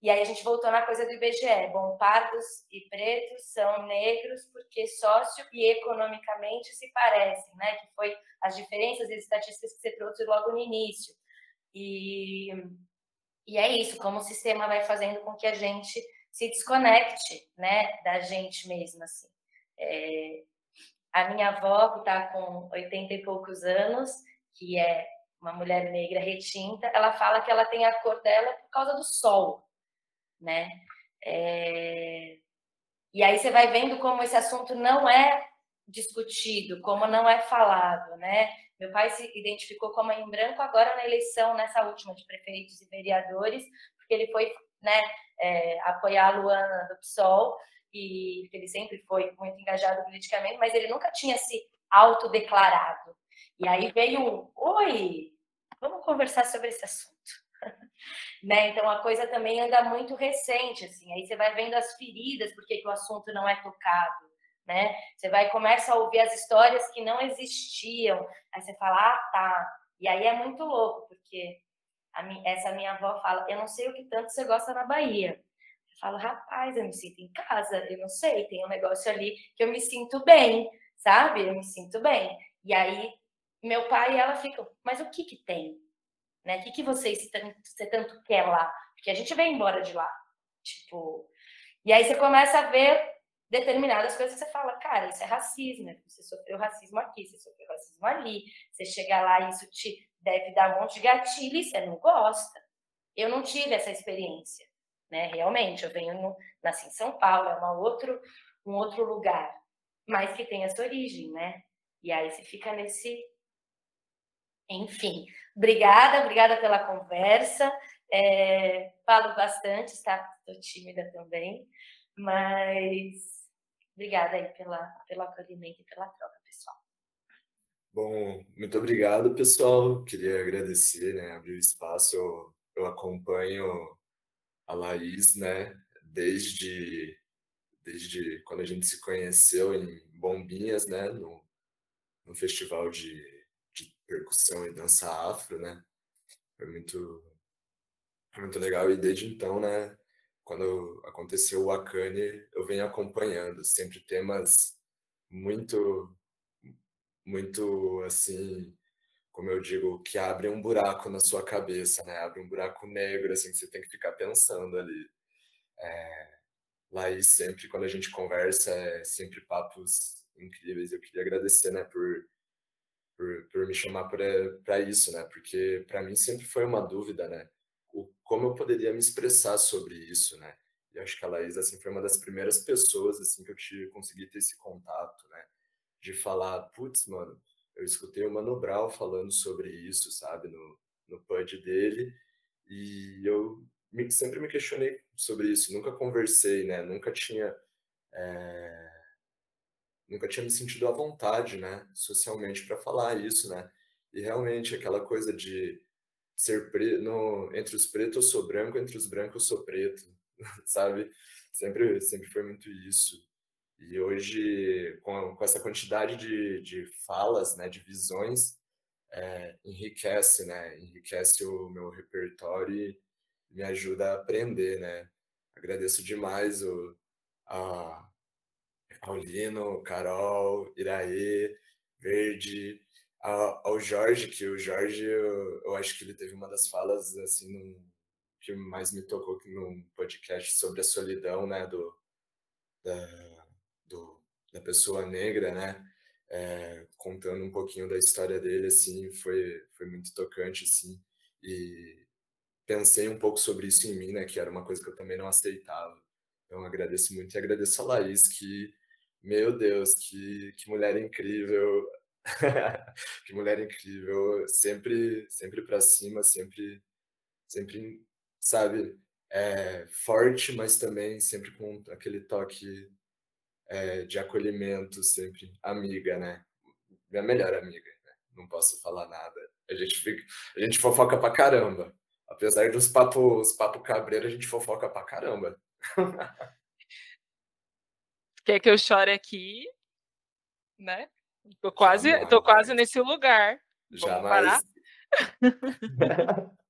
E aí a gente voltou na coisa do IBGE. Bom, pardos e pretos são negros porque sócio e economicamente se parecem, né? Que foi as diferenças e estatísticas que você trouxe logo no início. E, e é isso, como o sistema vai fazendo com que a gente se desconecte, né? Da gente mesmo, assim. É, a minha avó, que está com 80 e poucos anos, que é uma mulher negra retinta, ela fala que ela tem a cor dela por causa do sol, né? É... E aí você vai vendo como esse assunto não é discutido, como não é falado, né? Meu pai se identificou como em branco agora na eleição, nessa última de prefeitos e vereadores, porque ele foi né, é, apoiar a Luana do PSOL, e ele sempre foi muito engajado politicamente, mas ele nunca tinha se autodeclarado. E aí veio um, oi, Vamos conversar sobre esse assunto. né? Então a coisa também anda muito recente, assim. Aí você vai vendo as feridas, porque que o assunto não é tocado, né? Você vai começa a ouvir as histórias que não existiam. Aí você fala, ah, tá. E aí é muito louco, porque essa minha avó fala, eu não sei o que tanto você gosta na Bahia. Eu falo, rapaz, eu me sinto em casa, eu não sei, tem um negócio ali que eu me sinto bem, sabe? Eu me sinto bem. E aí meu pai e ela ficam, mas o que que tem? Né? O que que vocês você tanto quer lá? Porque a gente vem embora de lá. Tipo, e aí você começa a ver determinadas coisas que você fala, cara, isso é racismo, né? você sofreu racismo aqui, você sofreu racismo ali, você chega lá e isso te deve dar um monte de gatilho e você não gosta. Eu não tive essa experiência, né? Realmente, eu venho no, nasci em São Paulo, é uma outro, um outro lugar, mas que tem essa origem, né? E aí você fica nesse Enfim, obrigada, obrigada pela conversa. É, falo bastante, está? Estou tímida também, mas obrigada aí pela, pelo acolhimento e pela troca, pessoal. Bom, muito obrigado, pessoal. Queria agradecer, né, abrir o espaço. Eu, eu acompanho a Laís, né, desde desde quando a gente se conheceu em Bombinhas, né, no, no festival de, de percussão e dança afro, né? Foi muito muito legal e desde então, né, quando aconteceu o Akane, eu venho acompanhando, sempre temas muito muito assim, como eu digo, que abrem um buraco na sua cabeça, né? Abre um buraco negro assim que você tem que ficar pensando ali. É, Laís, sempre quando a gente conversa, é sempre papos incríveis. Eu queria agradecer, né, por, por, por me chamar para isso, né? Porque para mim sempre foi uma dúvida, né? O, como eu poderia me expressar sobre isso, né? E acho que a Laís, assim, foi uma das primeiras pessoas, assim, que eu te, consegui ter esse contato, né? De falar, putz, mano, eu escutei o Mano Brown falando sobre isso, sabe? No, no PUD dele. E eu me, sempre me questionei sobre isso, nunca conversei, né? Nunca tinha é, nunca tinha me sentido à vontade, né, socialmente para falar isso, né? E realmente aquela coisa de ser preto, no, entre os pretos eu sou branco, entre os brancos eu sou preto, sabe? Sempre sempre foi muito isso. E hoje, com, com essa quantidade de, de falas, né, de visões, é, enriquece, né? Enriquece o meu repertório me ajuda a aprender, né? Agradeço demais o, a Paulino, Carol, Iraê, Verde, a, ao Jorge, que o Jorge, eu, eu, acho que ele teve uma das falas, assim, num, que mais me tocou num podcast sobre a solidão, né, do, da, do, da pessoa negra, né, é, contando um pouquinho da história dele, assim, foi, foi muito tocante, assim, e pensei um pouco sobre isso em mim, né, que era uma coisa que eu também não aceitava. Então agradeço muito e agradeço a Laís, que, meu Deus, que, que mulher incrível, que mulher incrível, sempre sempre para cima, sempre sempre, sabe, é, forte, mas também sempre com aquele toque é, de acolhimento, sempre amiga, né? Minha melhor amiga, né? Não posso falar nada. A gente fica, a gente fofoca pra caramba. Apesar dos papos papo cabreiro, a gente fofoca pra caramba. Quer que eu chore aqui? Né? Tô quase, Jamais. tô quase nesse lugar. Jamais.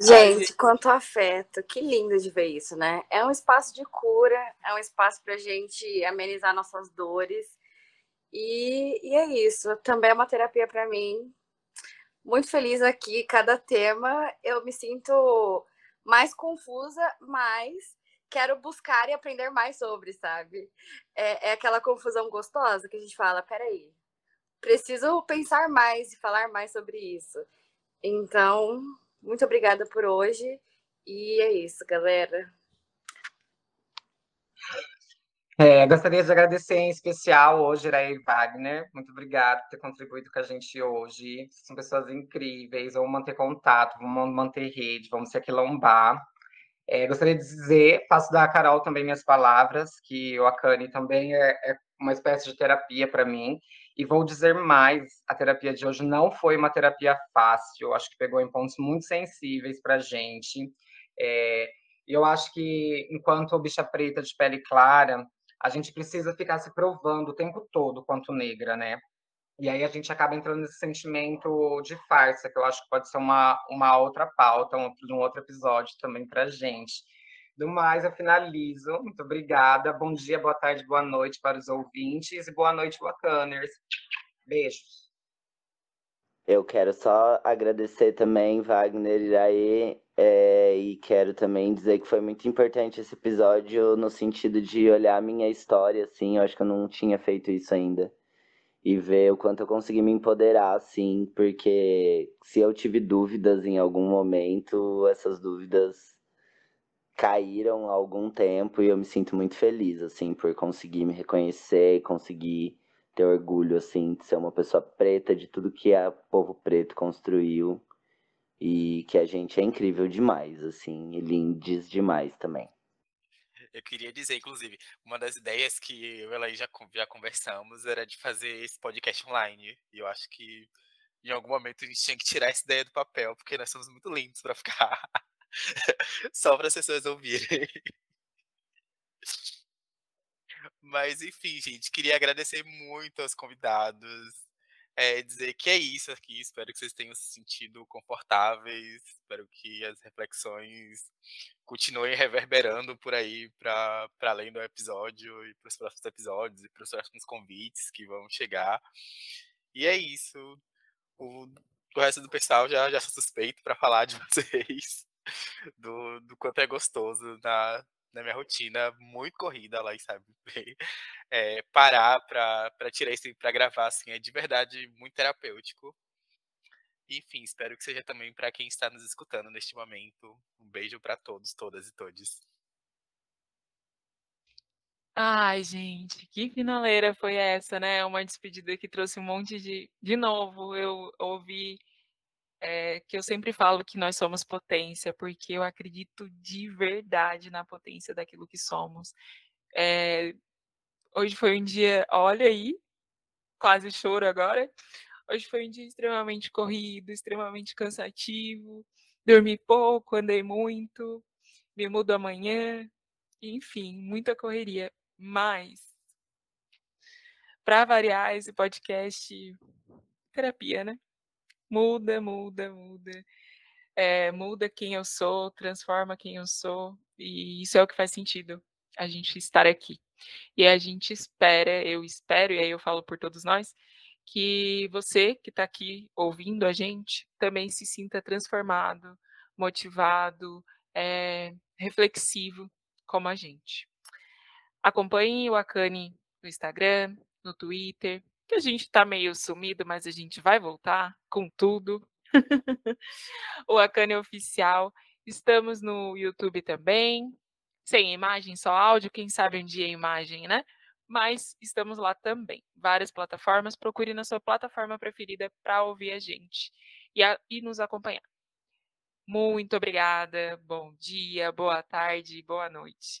Gente, quanto afeto, que lindo de ver isso, né? É um espaço de cura, é um espaço para gente amenizar nossas dores. E, e é isso. Também é uma terapia para mim muito feliz aqui. Cada tema eu me sinto mais confusa, mas quero buscar e aprender mais sobre, sabe? É, é aquela confusão gostosa que a gente fala: peraí, preciso pensar mais e falar mais sobre isso. Então, muito obrigada por hoje. E é isso, galera. É, gostaria de agradecer em especial hoje, Iraí Wagner. Muito obrigado por ter contribuído com a gente hoje. São pessoas incríveis. Vamos manter contato, vamos manter rede, vamos se aquilombar. É, gostaria de dizer, faço da Carol também minhas palavras, que o Akane também é, é uma espécie de terapia para mim. E vou dizer mais: a terapia de hoje não foi uma terapia fácil, acho que pegou em pontos muito sensíveis para a gente. É, eu acho que, enquanto bicha preta de pele clara, a gente precisa ficar se provando o tempo todo quanto negra, né? E aí a gente acaba entrando nesse sentimento de farsa, que eu acho que pode ser uma, uma outra pauta, um, um outro episódio também para gente. Do mais, eu finalizo. Muito obrigada. Bom dia, boa tarde, boa noite para os ouvintes e boa noite, bacaners. Beijos. Eu quero só agradecer também, Wagner Iraê, é, e quero também dizer que foi muito importante esse episódio no sentido de olhar a minha história, assim, eu acho que eu não tinha feito isso ainda. E ver o quanto eu consegui me empoderar, assim, porque se eu tive dúvidas em algum momento, essas dúvidas caíram há algum tempo e eu me sinto muito feliz, assim, por conseguir me reconhecer, conseguir ter orgulho, assim, de ser uma pessoa preta, de tudo que o povo preto construiu. E que a gente é incrível demais, assim, e lindes demais também. Eu queria dizer, inclusive, uma das ideias que eu e ela já, já conversamos era de fazer esse podcast online. E eu acho que em algum momento a gente tinha que tirar essa ideia do papel, porque nós somos muito lindos para ficar só para as pessoas ouvirem. Mas enfim, gente, queria agradecer muito aos convidados. É, dizer que é isso aqui. Espero que vocês tenham se sentido confortáveis. Espero que as reflexões continuem reverberando por aí para além do episódio e para os próximos episódios e para os próximos convites que vão chegar. E é isso. O, o resto do pessoal já, já suspeito para falar de vocês do, do quanto é gostoso na, na minha rotina muito corrida lá, sabe? É, parar para tirar isso para gravar assim é de verdade muito terapêutico. Enfim, espero que seja também para quem está nos escutando neste momento. Um beijo para todos, todas e todos. Ai, gente, que finaleira foi essa, né? Uma despedida que trouxe um monte de. De novo, eu ouvi é, que eu sempre falo que nós somos potência, porque eu acredito de verdade na potência daquilo que somos. É, hoje foi um dia, olha aí, quase choro agora. Hoje foi um dia extremamente corrido, extremamente cansativo. Dormi pouco, andei muito, me mudo amanhã, enfim, muita correria. Mas, para variar esse podcast, terapia, né? Muda, muda, muda. É, muda quem eu sou, transforma quem eu sou, e isso é o que faz sentido a gente estar aqui. E a gente espera, eu espero, e aí eu falo por todos nós, que você que está aqui ouvindo a gente também se sinta transformado, motivado, é, reflexivo como a gente. Acompanhe o Akane no Instagram, no Twitter, que a gente está meio sumido, mas a gente vai voltar com tudo. o Akane Oficial. Estamos no YouTube também, sem imagem, só áudio, quem sabe um dia imagem, né? Mas estamos lá também. Várias plataformas, procure na sua plataforma preferida para ouvir a gente e, a, e nos acompanhar. Muito obrigada, bom dia, boa tarde, boa noite.